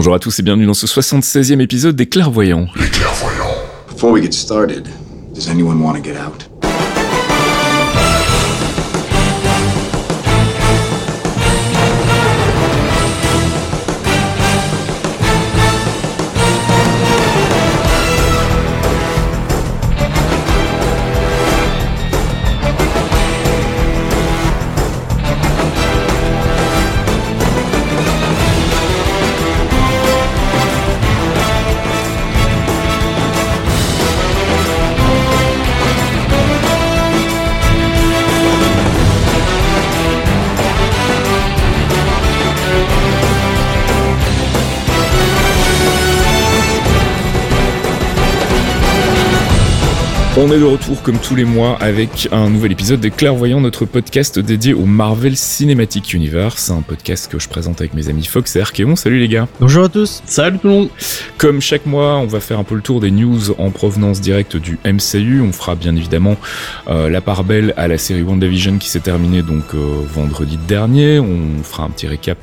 Bonjour à tous et bienvenue dans ce 76e épisode des Clairvoyants. Les clairvoyants. Before we get started, does anyone want to get out? On est de retour comme tous les mois avec un nouvel épisode des Clairvoyants, notre podcast dédié au Marvel Cinematic Universe, un podcast que je présente avec mes amis Fox et Archeon. Salut les gars. Bonjour à tous. Salut tout le monde. Comme chaque mois, on va faire un peu le tour des news en provenance directe du MCU. On fera bien évidemment euh, la part belle à la série WandaVision qui s'est terminée donc euh, vendredi dernier. On fera un petit récap.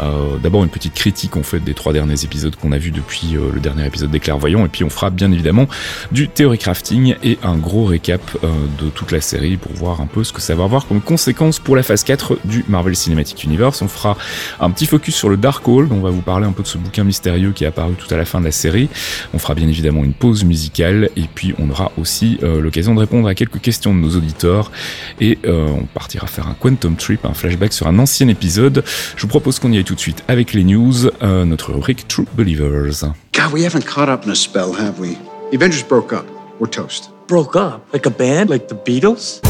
Euh, D'abord une petite critique en fait des trois derniers épisodes qu'on a vus depuis euh, le dernier épisode des Clairvoyants. Et puis on fera bien évidemment du theory crafting et un gros récap euh, de toute la série pour voir un peu ce que ça va avoir comme conséquence pour la phase 4 du Marvel Cinematic Universe. On fera un petit focus sur le Darkhold, on va vous parler un peu de ce bouquin mystérieux qui est apparu tout à la fin de la série. On fera bien évidemment une pause musicale et puis on aura aussi euh, l'occasion de répondre à quelques questions de nos auditeurs et euh, on partira faire un Quantum Trip, un flashback sur un ancien épisode. Je vous propose qu'on y aille tout de suite avec les news, notre rubrique True Believers. God, we haven't caught up in a spell, have we? The Avengers broke up. We're toast. Broke up like a band, like the Beatles.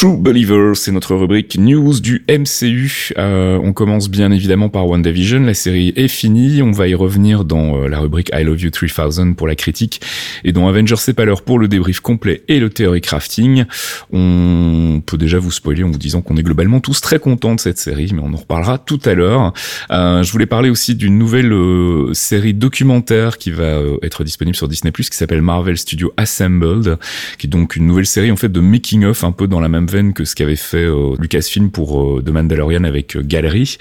True Believers, c'est notre rubrique news du MCU. Euh, on commence bien évidemment par WandaVision. La série est finie. On va y revenir dans euh, la rubrique I Love You 3000 pour la critique et dans Avengers C'est pas l'heure pour le débrief complet et le theory crafting. On peut déjà vous spoiler en vous disant qu'on est globalement tous très contents de cette série, mais on en reparlera tout à l'heure. Euh, je voulais parler aussi d'une nouvelle euh, série documentaire qui va euh, être disponible sur Disney+, qui s'appelle Marvel Studio Assembled, qui est donc une nouvelle série en fait de making of un peu dans la même que ce qu'avait fait euh, Lucasfilm pour euh, The Mandalorian avec euh, Gallery.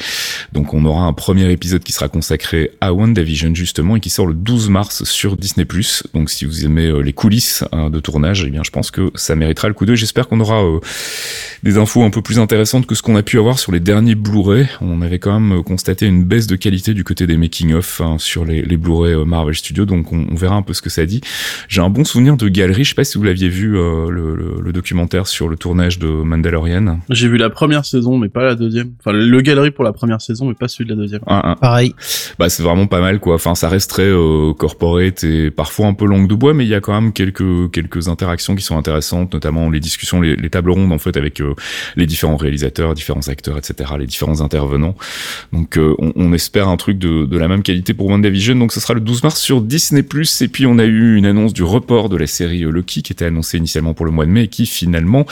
Donc on aura un premier épisode qui sera consacré à WandaVision justement et qui sort le 12 mars sur Disney+. Donc si vous aimez les coulisses hein, de tournage, eh bien je pense que ça méritera le coup d'œil. J'espère qu'on aura des infos un peu plus intéressantes que ce qu'on a pu avoir sur les derniers Blu-ray. On avait quand même constaté une baisse de qualité du côté des making-of hein, sur les, Blu-ray Marvel Studios, donc on, verra un peu ce que ça dit. J'ai un bon souvenir de Galerie, je sais pas si vous l'aviez vu, le, le- le documentaire sur le tournage de Mandalorian. J'ai vu la première saison, mais pas la deuxième. Enfin, le galerie pour la première saison, mais pas celui de la deuxième. Un- un- Pareil. bah c'est vraiment pas mal quoi. Enfin ça reste très euh, corporate et parfois un peu langue de bois, mais il y a quand même quelques quelques interactions qui sont intéressantes, notamment les discussions, les, les tables rondes en fait avec euh, les différents réalisateurs, différents acteurs, etc., les différents intervenants. Donc euh, on, on espère un truc de, de la même qualité pour WandaVision. Donc ce sera le 12 mars sur Disney+. Et puis on a eu une annonce du report de la série euh, Loki qui était annoncée initialement pour le mois de mai et qui finalement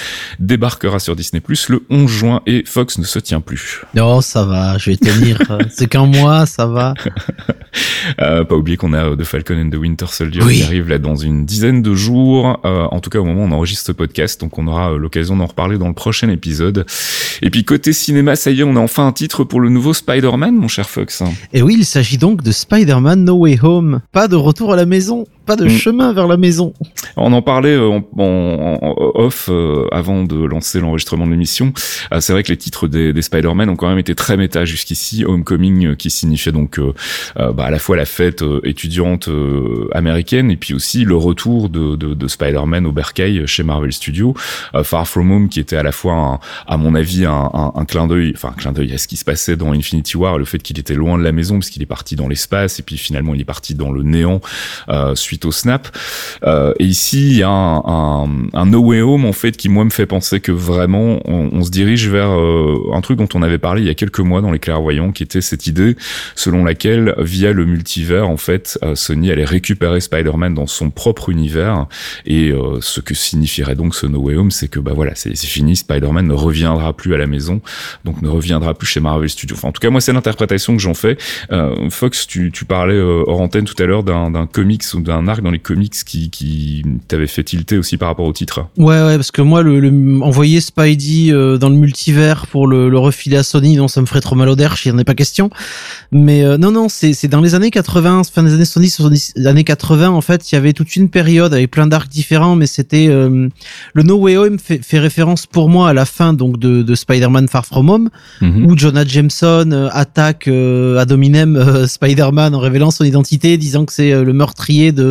débarquera sur Disney+, le 11 juin et Fox ne se tient plus. Non, ça va, je vais tenir. C'est qu'un mois, ça va. Euh, pas oublier qu'on a euh, The Falcon and the Winter Soldier Oui. qui arrive là dans une dizaine de jours. Euh, en tout cas, au moment où on enregistre ce podcast, donc on aura l'occasion d'en reparler dans le prochain épisode. Et puis côté cinéma, ça y est, on a enfin un titre pour le nouveau Spider-Man, mon cher Fox. Et oui, il s'agit donc de Spider-Man No Way Home. Pas de retour à la maison. Pas de Mm. chemin vers la maison. On en parlait en, en- en off euh, avant de lancer l'enregistrement de l'émission. Euh, c'est vrai que les titres des, des Spider-Man ont quand même été très méta jusqu'ici. Homecoming, euh, qui signifiait donc euh, euh, bah, à la fois la fête euh, étudiante euh, américaine et puis aussi le retour de, de, de Spider-Man au bercail chez Marvel Studios. Euh, Far From Home, qui était à la fois, un- à mon avis, un, un, un clin d'œil, enfin un clin d'œil à ce qui se passait dans Infinity War, le fait qu'il était loin de la maison parce qu'il est parti dans l'espace et puis finalement il est parti dans le néant euh, au snap. Euh, et ici, il y a un, un, un No Way Home en fait qui moi me fait penser que vraiment on, on se dirige vers euh, un truc dont on avait parlé il y a quelques mois dans les clairvoyants, qui était cette idée selon laquelle via le multivers en fait euh, Sony allait récupérer Spider-Man dans son propre univers et euh, ce que signifierait donc ce No Way Home, c'est que bah voilà, c'est fini, Spider-Man ne reviendra plus à la maison, donc ne reviendra plus chez Marvel Studios. Enfin, en tout cas, moi, c'est l'interprétation que j'en fais. Fox, tu, tu parlais hors antenne tout à l'heure d'un comics ou d'un arc dans les comics qui, qui t'avait fait tilter aussi par rapport au titre. Ouais, ouais, parce que moi, le, le- envoyer Spidey euh, dans le multivers pour le, le refiler à Sony, non, ça me ferait trop mal au derche, il n'y en a pas question. Mais euh, non, non, c'est dans les années 80, fin des années 70, 70, années 80, en fait, il y avait toute une période avec plein d'arcs différents, mais c'était euh, le No Way Home fait, fait référence pour moi à la fin donc de, de Spider-Man Far From Home, Mhm. où Jonah Jameson attaque euh, ad hominem Spider-Man en révélant son identité, disant que c'est le meurtrier de,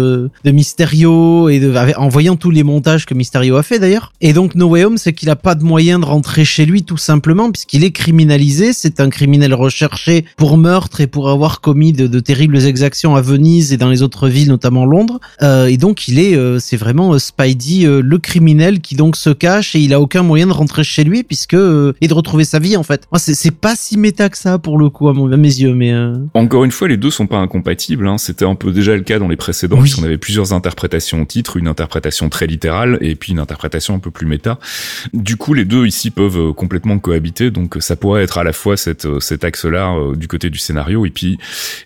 de Mysterio et de, en voyant tous les montages que Mysterio a fait d'ailleurs. Et donc No Way Home, c'est qu'il a pas de moyen de rentrer chez lui tout simplement puisqu'il est criminalisé. C'est un criminel recherché pour meurtre et pour avoir commis de, de terribles exactions à Venise et dans les autres villes, notamment Londres. Euh, et donc il est, euh, c'est vraiment euh, Spidey, euh, le criminel qui donc se cache et il a aucun moyen de rentrer chez lui puisque et de retrouver sa vie en fait. Moi, c'est pas si méta que ça pour le coup à, mon, à mes yeux, mais Encore une fois, les deux sont pas incompatibles. Hein. C'était un peu déjà le cas dans les précédents, Oui. puisqu'on avait plusieurs interprétations au titre, une interprétation très littérale et puis une interprétation un peu plus méta. Du coup, les deux ici peuvent euh, complètement cohabiter, donc euh, ça pourrait être à la fois cette, euh, cet axe-là euh, du côté du scénario et puis,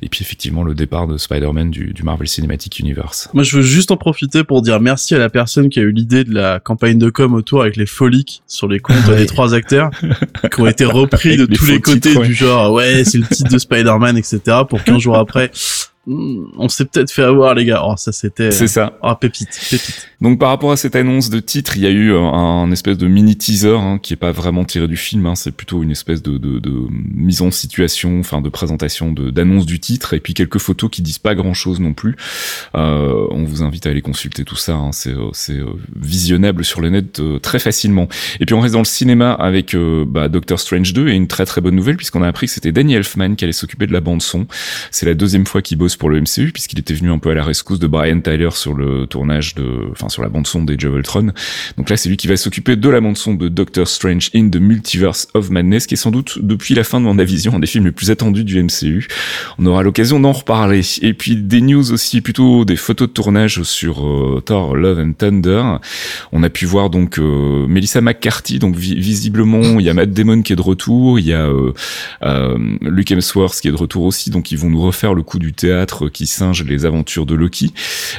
et puis effectivement le départ de Spider-Man du, du Marvel Cinematic Universe. Moi, je veux juste en profiter pour dire merci à la personne qui a eu l'idée de la campagne de com autour avec les foliques sur les comptes Ouais. des trois acteurs qui ont été repris de tous les côtés titres, ouais. du genre ouais c'est le titre de Spider-Man etc pour 15 jours après on s'est peut-être fait avoir les gars oh ça c'était C'est ça. oh pépite pépite Donc par rapport à cette annonce de titre, il y a eu un, un espèce de mini teaser hein, qui est pas vraiment tiré du film, hein, c'est plutôt une espèce de, de, de mise en situation, enfin de présentation de- d'annonce du titre, et puis quelques photos qui disent pas grand chose non plus. Euh, on vous invite à aller consulter tout ça, hein, c'est euh, c'est, euh, visionnable sur le net euh, très facilement. Et puis on reste dans le cinéma avec euh, bah, Doctor Strange 2 et une très très bonne nouvelle puisqu'on a appris que c'était Danny Elfman qui allait s'occuper de la bande son. C'est la deuxième fois qu'il bosse pour le MCU puisqu'il était venu un peu à la rescousse de Brian Tyler sur le tournage de, enfin sur la bande son des of Ultron. Donc là c'est lui qui va s'occuper de la bande son de Doctor Strange in the Multiverse of Madness qui est sans doute depuis la fin de WandaVision un des films les plus attendus du MCU. On aura l'occasion d'en reparler. Et puis des news aussi plutôt des photos de tournage sur euh, Thor Love and Thunder. On a pu voir donc euh, Melissa McCarthy, donc vi- visiblement il y a Matt Damon qui est de retour, il y a euh, euh, Luke Hemsworth qui est de retour aussi, donc ils vont nous refaire le coup du théâtre qui singe les aventures de Loki.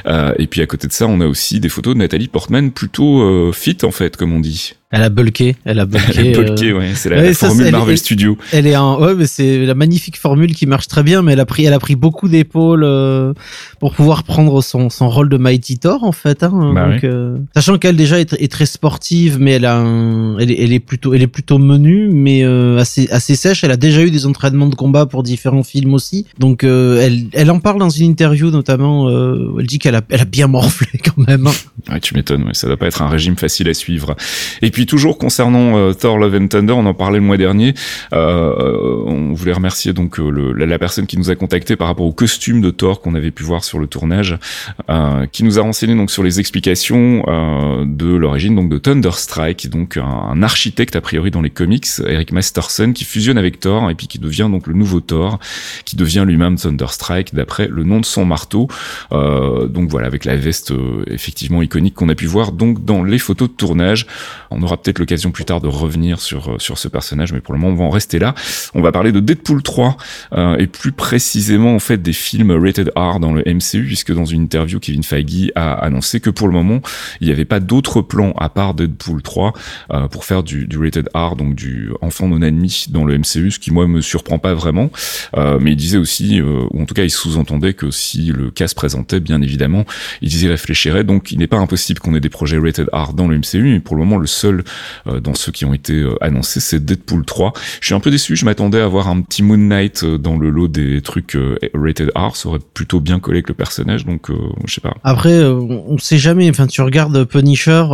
Euh, et puis à côté de ça, on a aussi des photos de Nathalie Portman plutôt euh, fit en fait, comme on dit. Elle a bulké, elle a bulké. euh, Bulky, ouais, c'est la, ouais, la ça, formule elle- Marvel elle- Studios. Elle est en, ouais, mais c'est la magnifique formule qui marche très bien, mais elle a pris, elle a pris beaucoup d'épaules euh, pour pouvoir prendre son, son rôle de Mighty Thor en fait. Hein, Bah donc, euh, sachant qu'elle déjà est, est très sportive, mais elle a, un, elle, est, elle est plutôt, elle est plutôt menue, mais euh, assez, assez sèche. Elle a déjà eu des entraînements de combat pour différents films aussi. Donc, euh, elle, elle en parle dans une interview notamment. Euh, où elle dit qu'elle a, elle a bien morflé quand même. hein. Ouais, tu m'étonnes, ouais, ça doit pas être un régime facile à suivre. Et puis toujours concernant euh, Thor Love and Thunder, on en parlait le mois dernier. Euh, on voulait remercier donc euh, le- la, personne qui nous a contacté par rapport au costume de Thor qu'on avait pu voir sur le tournage, euh, qui nous a renseigné donc sur les explications euh, de l'origine donc de Thunderstrike, donc un, architecte a priori dans les comics, Eric Masterson, qui fusionne avec Thor et puis qui devient donc le nouveau Thor, qui devient lui-même Thunderstrike d'après le nom de son marteau. Euh, donc voilà, avec la veste euh, effectivement iconique qu'on a pu voir donc dans les photos de tournage. Peut-être l'occasion plus tard de revenir sur euh, sur ce personnage, mais pour le moment on va en rester là. On va parler de Deadpool 3 et plus précisément en fait des films rated R dans le MCU puisque dans une interview Kevin Feige a annoncé que pour le moment il n'y avait pas d'autres plans à part Deadpool 3 pour faire du, rated R donc du enfant non admis dans le MCU ce qui moi me surprend pas vraiment mais il disait aussi ou en tout cas il sous-entendait que si le cas se présentait bien évidemment ils y réfléchiraient donc il n'est pas impossible qu'on ait des projets rated R dans le MCU mais pour le moment le seul dans ceux qui ont été annoncés c'est Deadpool 3 je suis un peu déçu je m'attendais à avoir un petit Moon Knight dans le lot des trucs rated R. Ça aurait plutôt bien collé avec le personnage donc je sais pas. Après on sait jamais enfin tu regardes Punisher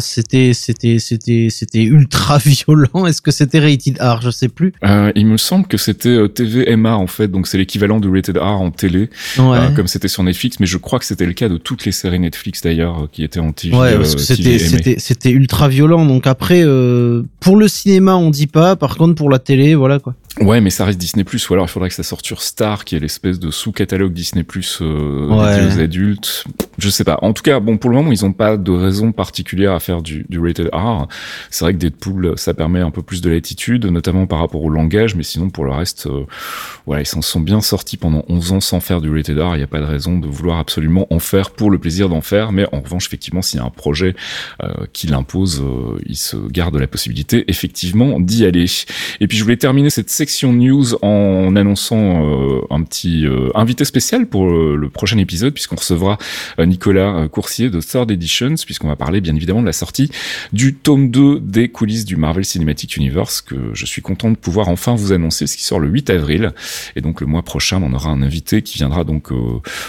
c'était c'était c'était c'était ultra violent. Est-ce que c'était rated R? Je sais plus. Euh, il me semble que c'était TVMA en fait. Donc c'est l'équivalent de rated R en télé ouais. comme c'était sur Netflix. Mais je crois que c'était le cas de toutes les séries Netflix d'ailleurs qui étaient en TV ouais parce que c'était c'était ultra violent donc après euh, pour le cinéma on dit pas. Par contre pour la télé voilà quoi Ouais, mais ça reste Disney Plus. Ou alors il faudrait que ça sorte sur Star, qui est l'espèce de sous-catalogue Disney Plus euh, ouais. aux adultes. Je sais pas. En tout cas, bon, pour le moment, ils ont pas de raison particulière à faire du, du rated R. C'est vrai que Deadpool, ça permet un peu plus de latitude, notamment par rapport au langage, mais sinon pour le reste, euh, voilà, ils s'en sont bien sortis pendant 11 ans sans faire du rated R. Il n'y a pas de raison de vouloir absolument en faire pour le plaisir d'en faire. Mais en revanche, effectivement, s'il y a un projet euh, qui l'impose, euh, il se garde la possibilité, effectivement, d'y aller. Et puis je voulais terminer cette section news en annonçant euh, un petit euh, invité spécial pour le, le prochain épisode puisqu'on recevra euh, Nicolas Coursier de Third Editions puisqu'on va parler bien évidemment de la sortie du tome 2 des coulisses du Marvel Cinematic Universe que je suis content de pouvoir enfin vous annoncer ce qui sort le 8 avril et donc le mois prochain on aura un invité qui viendra donc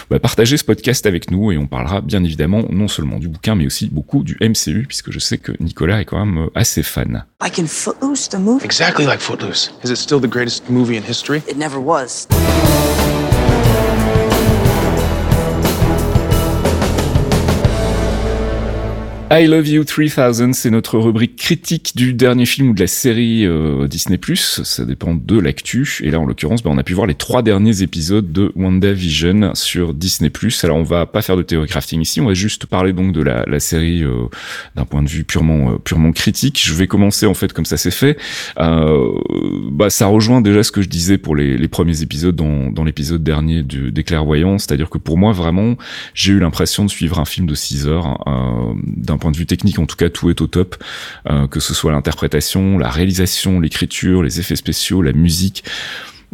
bah, partager ce podcast avec nous et on parlera bien évidemment non seulement du bouquin mais aussi beaucoup du MCU puisque je sais que Nicolas est quand même assez fan. Like in Footloose, the movie? Exactly like Footloose. Is it still the greatest movie in history? It never was. I Love You 3000, c'est notre rubrique critique du dernier film ou de la série euh, Disney+. Ça dépend de l'actu. Et là, en l'occurrence, bah, on a pu voir les trois derniers épisodes de WandaVision sur Disney+. Alors, on va pas faire de théorie crafting ici. On va juste parler donc de la, la série euh, d'un point de vue purement euh, purement critique. Je vais commencer en fait comme ça s'est fait. Euh, bah, ça rejoint déjà ce que je disais pour les, les premiers épisodes dans, dans l'épisode dernier du, des clairvoyants. C'est-à-dire que pour moi, vraiment, j'ai eu l'impression de suivre un film de 6 heures d'un point de vue technique, en tout cas, tout est au top, euh, que ce soit l'interprétation, la réalisation, l'écriture, les effets spéciaux, la musique.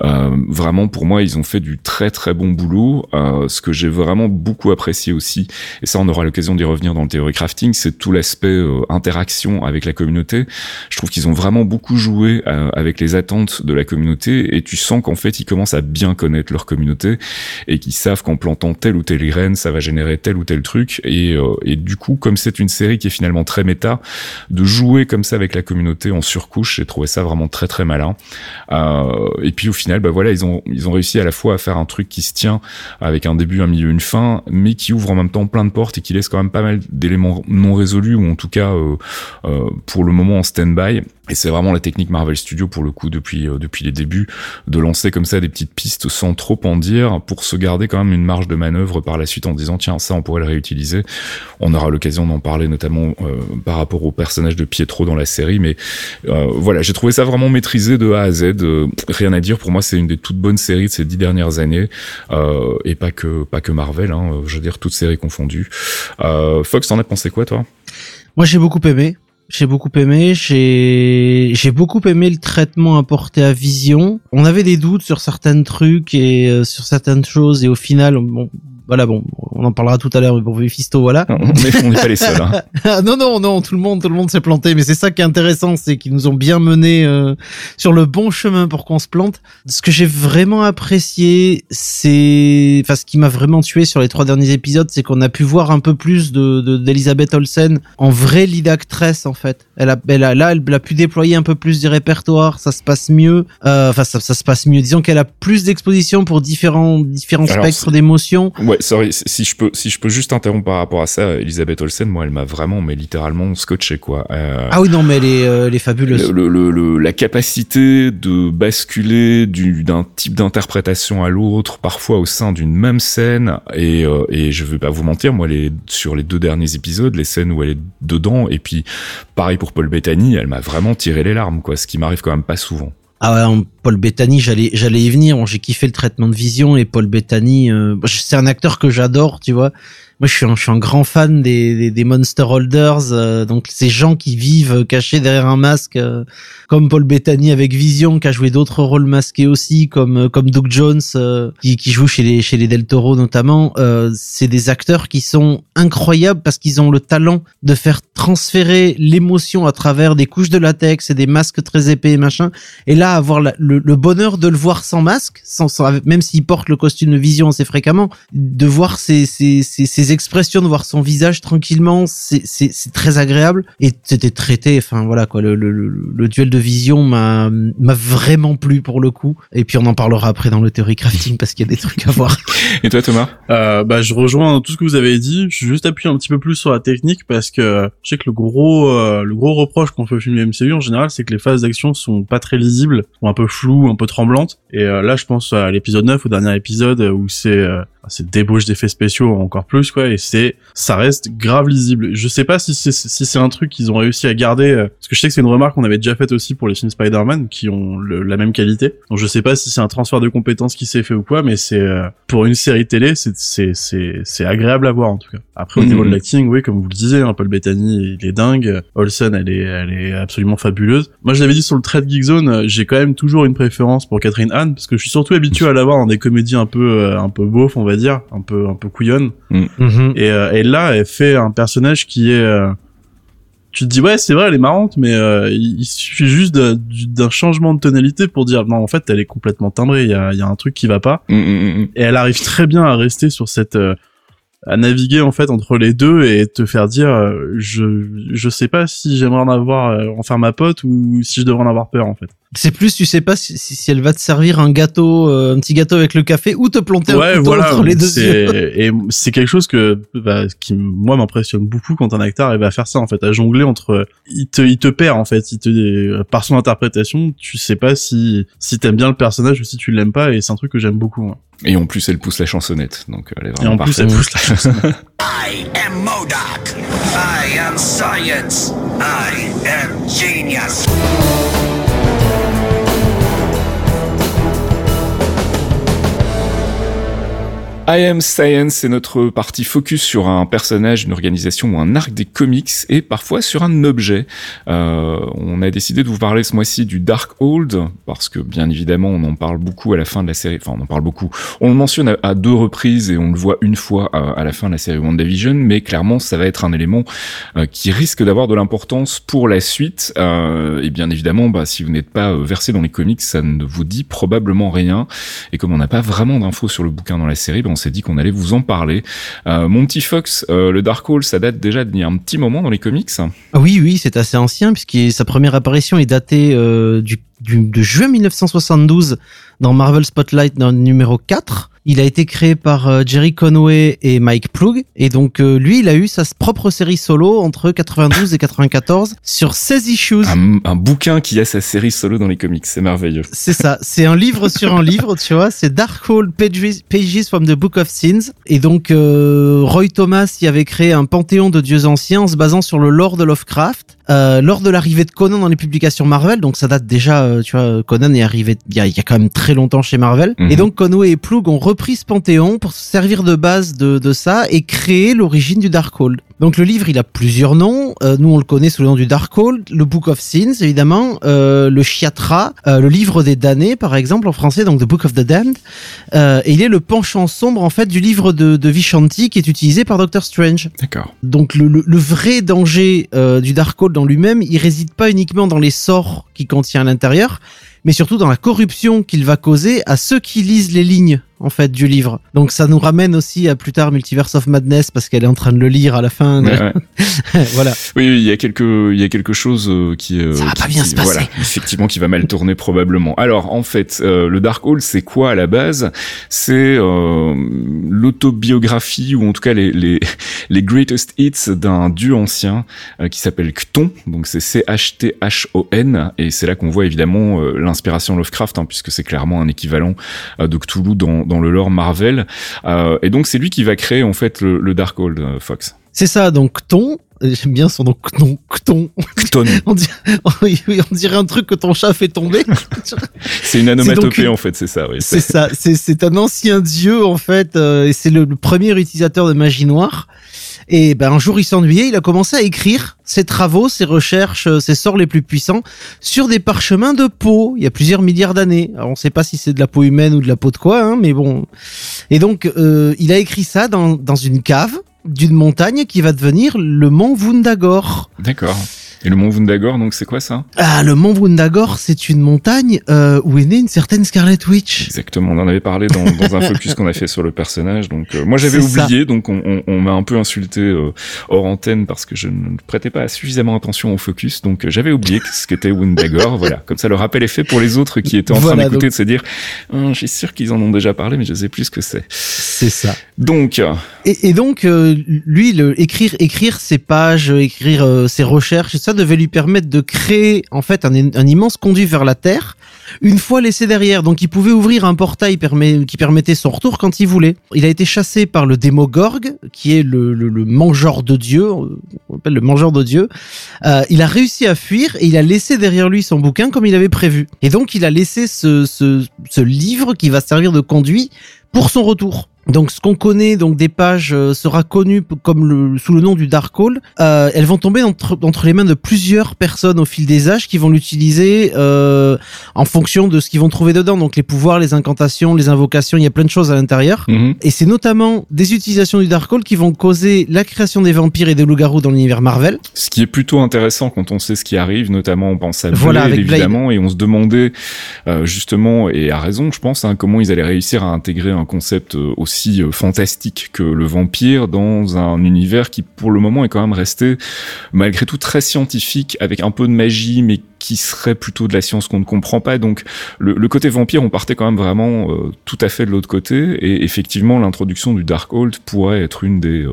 Euh, vraiment pour moi ils ont fait du très très bon boulot. Euh, ce que j'ai vraiment beaucoup apprécié aussi et ça on aura l'occasion d'y revenir dans le théorie crafting c'est tout l'aspect euh, interaction avec la communauté. Je trouve qu'ils ont vraiment beaucoup joué euh, avec les attentes de la communauté et tu sens qu'en fait ils commencent à bien connaître leur communauté et qu'ils savent qu'en plantant telle ou telle graine ça va générer tel ou tel truc. Et, euh, et du coup comme c'est une série qui est finalement très méta de jouer comme ça avec la communauté en surcouche j'ai trouvé ça vraiment très très malin. Et puis au final bah voilà, ils ont ils ont réussi à la fois à faire un truc qui se tient avec un début, un milieu, une fin, mais qui ouvre en même temps plein de portes et qui laisse quand même pas mal d'éléments non résolus ou en tout cas euh, euh, pour le moment en stand-by. Et c'est vraiment la technique Marvel Studios pour le coup depuis euh, depuis les débuts de lancer comme ça des petites pistes sans trop en dire pour se garder quand même une marge de manœuvre par la suite en disant tiens ça on pourrait le réutiliser. On aura l'occasion d'en parler notamment euh, par rapport au personnage de Pietro dans la série, mais euh, voilà j'ai trouvé ça vraiment maîtrisé de A à Z. rien à dire pour moi c'est une des toutes bonnes séries de ces dix dernières années et pas que pas que Marvel. Hein, je veux dire toutes séries confondues. Fox t'en as pensé quoi toi? Moi j'ai beaucoup aimé j'ai beaucoup aimé. J'ai beaucoup aimé le traitement apporté à Vision. On avait des doutes sur certains trucs et euh, sur certaines choses et au final, bon, voilà, bon, on en parlera tout à l'heure pour Mephisto, voilà. On n'est pas les seuls. Hein. non, non, non, tout le monde, tout le monde s'est planté, mais c'est ça qui est intéressant, c'est qu'ils nous ont bien mené euh, sur le bon chemin pour qu'on se plante. Ce que j'ai vraiment apprécié, c'est, enfin, ce qui m'a vraiment tué sur les trois derniers épisodes, c'est qu'on a pu voir un peu plus de d'Elisabeth Olsen en vraie lead actress en fait. Elle a, elle a, là, elle a pu déployer un peu plus du répertoire, ça se passe mieux. Euh, enfin, ça, ça, se passe mieux. Disons qu'elle a plus d'exposition pour différents différents Alors, spectres d'émotions. Ouais, sorry, si je peux, si je peux juste interrompre par rapport à ça, Elisabeth Olsen, moi, elle m'a vraiment, mais littéralement scotché, quoi. Euh, ah oui, non, mais elle est, euh, elle est fabuleuse. Le, le, le, la capacité de basculer d'un type d'interprétation à l'autre, parfois au sein d'une même scène, et, euh, et je vais pas vous mentir, moi, les, sur les deux derniers épisodes, les scènes où elle est dedans, et puis pareil pour Paul Bettany, elle m'a vraiment tiré les larmes, quoi, ce qui m'arrive quand même pas souvent. Ah ouais, Paul Bettany, j'allais j'allais y venir. J'ai kiffé le traitement de Vision et Paul Bettany, euh, c'est un acteur que j'adore, tu vois. Moi, je suis un, je suis un grand fan des, des, des Monster Holders, euh, donc ces gens qui vivent cachés derrière un masque, euh, comme Paul Bettany avec Vision, qui a joué d'autres rôles masqués aussi, comme euh, comme Doug Jones, euh, qui, qui joue chez les chez les Del Toro notamment. Euh, c'est des acteurs qui sont incroyables parce qu'ils ont le talent de faire transférer l'émotion à travers des couches de latex et des masques très épais et machin. Et là, avoir le, le bonheur de le voir sans masque, sans, même s'il porte le costume de Vision assez fréquemment, de voir ses, ses, ses, ses expressions, de voir son visage tranquillement, c'est très agréable. Et c'était traité, enfin voilà quoi, le, le, le, le duel de Vision m'a vraiment plu pour le coup. Et puis on en parlera après dans le theory crafting parce qu'il y a des trucs à voir. Et toi, Thomas? Euh, bah, je rejoins tout ce que vous avez dit. Je suis juste appuyé un petit peu plus sur la technique parce que je sais que le gros, euh, le gros reproche qu'on fait au film du MCU en général, c'est que les phases d'action sont pas très lisibles, sont un peu floues, un peu tremblantes. Et euh, là, je pense à l'épisode 9, au dernier épisode, où c'est euh, c'est débauche d'effets spéciaux encore plus, quoi. Et c'est, ça reste grave lisible. Je sais pas si c'est si c'est un truc qu'ils ont réussi à garder, euh, parce que je sais que c'est une remarque qu'on avait déjà faite aussi pour les films Spider-Man, qui ont le- la même qualité. Donc je sais pas si c'est un transfert de compétences qui s'est fait ou quoi, mais c'est euh, pour une série télé, c'est c'est c'est c'est agréable à voir en tout cas. Après au Mhm. niveau de l'acting, oui, comme vous le disiez, hein, Paul Bettany, il est dingue. Olsen, elle est elle est absolument fabuleuse. Moi, je l'avais dit sur le Trade Geek Zone, euh, j'ai quand même toujours une préférence pour Catherine Hahn parce que je suis surtout habitué à la voir dans des comédies un peu euh, un peu beauf, on va dire, un peu un peu couillonne. Et, euh, et là, elle fait un personnage qui est euh, tu te dis ouais c'est vrai elle est marrante mais euh, il, suffit juste d'un changement de tonalité pour dire non en fait elle est complètement timbrée il y a, il y a un truc qui va pas. Hum, hum, hum. et elle arrive très bien à rester sur cette euh, à naviguer en fait entre les deux et te faire dire euh, je je sais pas si j'aimerais en avoir euh, en faire ma pote ou si je devrais en avoir peur en fait C'est plus, tu sais pas si, si, si elle va te servir un gâteau, euh, un petit gâteau avec le café ou te planter un ouais couteau voilà entre les deux yeux. et c'est quelque chose que bah, qui moi m'impressionne beaucoup quand un acteur arrive à faire ça en fait à jongler entre il te il te perd en fait il te par son interprétation tu sais pas si si t'aimes bien le personnage ou si tu l'aimes pas et c'est un truc que j'aime beaucoup moi. Et en plus, elle pousse la chansonnette, donc elle est et vraiment en plus parfaite. elle pousse la chanson I am Modoc. I am science. I am genius. I Am Science, c'est notre partie focus sur un personnage, une organisation ou un arc des comics et parfois sur un objet. Euh, on a décidé de vous parler ce mois-ci du Darkhold parce que bien évidemment on en parle beaucoup à la fin de la série. Enfin on en parle beaucoup. On le mentionne à, deux reprises et on le voit une fois à, la fin de la série WandaVision, mais clairement ça va être un élément euh, qui risque d'avoir de l'importance pour la suite. Euh, et bien évidemment, bah, si vous n'êtes pas euh, versé dans les comics, ça ne vous dit probablement rien. Et comme on n'a pas vraiment d'infos sur le bouquin dans la série, bah, s'est dit qu'on allait vous en parler. Euh, mon Fox, euh, le Darkhold, ça date déjà d'il y a un petit moment dans les comics. Ah Oui, oui, c'est assez ancien puisque sa première apparition est datée euh, du, du- de juin 1972 dans Marvel Spotlight numéro 4. Il a été créé par euh, Jerry Conway et Mike Ploug. Et donc, euh, lui, il a eu sa propre série solo entre 92 et 94 sur 16 issues. Un, un bouquin qui a sa série solo dans les comics, c'est merveilleux. C'est ça, c'est un livre sur un livre, tu vois, c'est Darkhold Pages, Pages from the Book of Sins. Et donc, euh, Roy Thomas y avait créé un panthéon de dieux anciens en se basant sur le lore de Lovecraft. Euh, lors de l'arrivée de Conan dans les publications Marvel, donc ça date déjà, euh, tu vois, Conan est arrivé il y a, il y a quand même très longtemps chez Marvel. Mhm. Et donc Conway et Ploug ont repris ce panthéon pour se servir de base de, de ça et créer l'origine du Darkhold. Donc le livre, il a plusieurs noms. Euh, nous, on le connaît sous le nom du Darkhold, le Book of Sins, évidemment, euh, le Chiatra, euh, le Livre des damnés, par exemple, en français, donc The Book of the Damned. Euh, et il est le penchant sombre, en fait, du livre de, de Vishanti qui est utilisé par Doctor Strange. D'accord. Donc le, le, le vrai danger euh, du Darkhold en lui-même, il réside pas uniquement dans les sorts qu'il contient à l'intérieur, mais surtout dans la corruption qu'il va causer à ceux qui lisent les lignes en fait du livre. Donc ça nous ramène aussi à plus tard Multiverse of Madness parce qu'elle est en train de le lire à la fin. Ouais, ouais. voilà. Oui, oui, il y a quelque, il y a quelque chose euh, qui, euh, Ça va qui- pas bien qui- se passer. Voilà, effectivement, qui va mal tourner probablement. Alors, en fait, euh, le Darkhold, c'est quoi à la base? C'est euh, l'autobiographie ou en tout cas les les, les greatest hits d'un dieu ancien euh, qui s'appelle Chthon. Donc c'est C H T H O N et c'est là qu'on voit évidemment l'inspiration Lovecraft, hein, puisque c'est clairement un équivalent de Cthulhu dans dans le lore Marvel. Euh, et donc c'est lui qui va créer en fait le, le Darkhold, euh, Fox. C'est ça, donc Ton, J'aime bien son nom, Cton. Cton. Cton. On dirait, on un truc que ton chat fait tomber. C'est une anomatopée en fait, c'est ça. Oui. C'est ça, c'est c'est un ancien dieu en fait, euh, et c'est le, le premier utilisateur de magie noire. Et ben un jour il s'ennuyait, il a commencé à écrire ses travaux, ses recherches, euh, ses sorts les plus puissants sur des parchemins de peau. Il y a plusieurs milliards d'années. Alors on sait pas si c'est de la peau humaine ou de la peau de quoi, hein, mais bon. Et donc euh, il a écrit ça dans dans une cave d'une montagne qui va devenir le mont Wundagore. D'accord. Et le mont Wundagore, donc c'est quoi ça? Ah, le mont Wundagore, c'est une montagne euh, où est née une certaine Scarlet Witch. Exactement, on en avait parlé dans, dans un focus qu'on a fait sur le personnage. Donc euh, moi j'avais ça. oublié, donc on, on- on m'a un peu insulté euh, hors antenne parce que je ne prêtais pas suffisamment attention au focus. Donc euh, j'avais oublié ce qu'était Wundagore. voilà, comme ça le rappel est fait pour les autres qui étaient en train d'écouter donc- de se dire, Hum, je suis sûr qu'ils en ont déjà parlé, mais je sais plus ce que c'est. C'est ça. Donc euh, Et, et donc, euh, lui, le, écrire, écrire ses pages, écrire ses recherches, ça devait lui permettre de créer en fait un, immense conduit vers la Terre, une fois laissé derrière. Donc, il pouvait ouvrir un portail qui permettait son retour quand il voulait. Il a été chassé par le Démogorgue, qui est le, mangeur de Dieu, on appelle le mangeur de Dieu. Euh, il a réussi à fuir et il a laissé derrière lui son bouquin comme il avait prévu. Et donc, il a laissé ce livre qui va servir de conduit pour son retour. Donc ce qu'on connaît donc des pages euh, sera connu comme le, sous le nom du Darkhold. Euh, elles vont tomber entre, entre les mains de plusieurs personnes au fil des âges qui vont l'utiliser euh, en fonction de ce qu'ils vont trouver dedans. Donc les pouvoirs, les incantations, les invocations, il y a plein de choses à l'intérieur. mhm. Et c'est notamment des utilisations du Darkhold qui vont causer la création des vampires et des loups-garous dans l'univers Marvel. ce qui est plutôt intéressant quand on sait ce qui arrive, notamment on pense à Blade, Voilà, avec Blade. évidemment, et on se demandait euh, justement, et à raison je pense, hein, comment ils allaient réussir à intégrer un concept euh, euh, fantastique que le vampire dans un univers qui pour le moment est quand même resté malgré tout très scientifique, avec un peu de magie, mais qui serait plutôt de la science qu'on ne comprend pas. Donc le, le côté vampire, on partait quand même vraiment euh, tout à fait de l'autre côté, et effectivement l'introduction du Darkhold pourrait être une des, euh,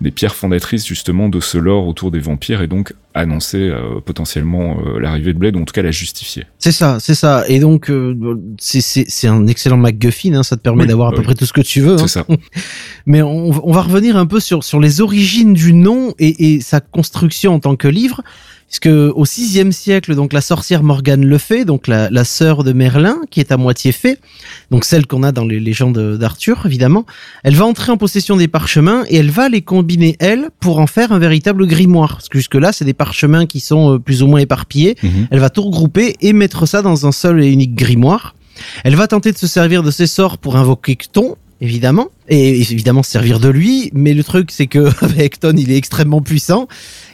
des pierres fondatrices justement de ce lore autour des vampires, et donc annoncer euh, potentiellement euh, l'arrivée de Blade, ou en tout cas la justifier. C'est ça, c'est ça. Et donc euh, c'est un excellent MacGuffin. Hein, ça te permet Oui, d'avoir à bah peu oui. près tout ce que tu veux. hein. C'est ça. Mais on, on va revenir un peu sur, sur les origines du nom et, et sa construction en tant que livre. Puisque au VIe siècle, donc la sorcière Morgane le fait, donc la, la sœur de Merlin, qui est à moitié fée, donc celle qu'on a dans les légendes d'Arthur, évidemment, elle va entrer en possession des parchemins et elle va les combiner, elle, pour en faire un véritable grimoire. Parce que jusque-là, c'est des parchemins qui sont euh, plus ou moins éparpillés. Mhm. Elle va tout regrouper et mettre ça dans un seul et unique grimoire. Elle va tenter de se servir de ses sorts pour invoquer Cton, évidemment, et évidemment se servir de lui, mais le truc c'est que avec Cton, il est extrêmement puissant.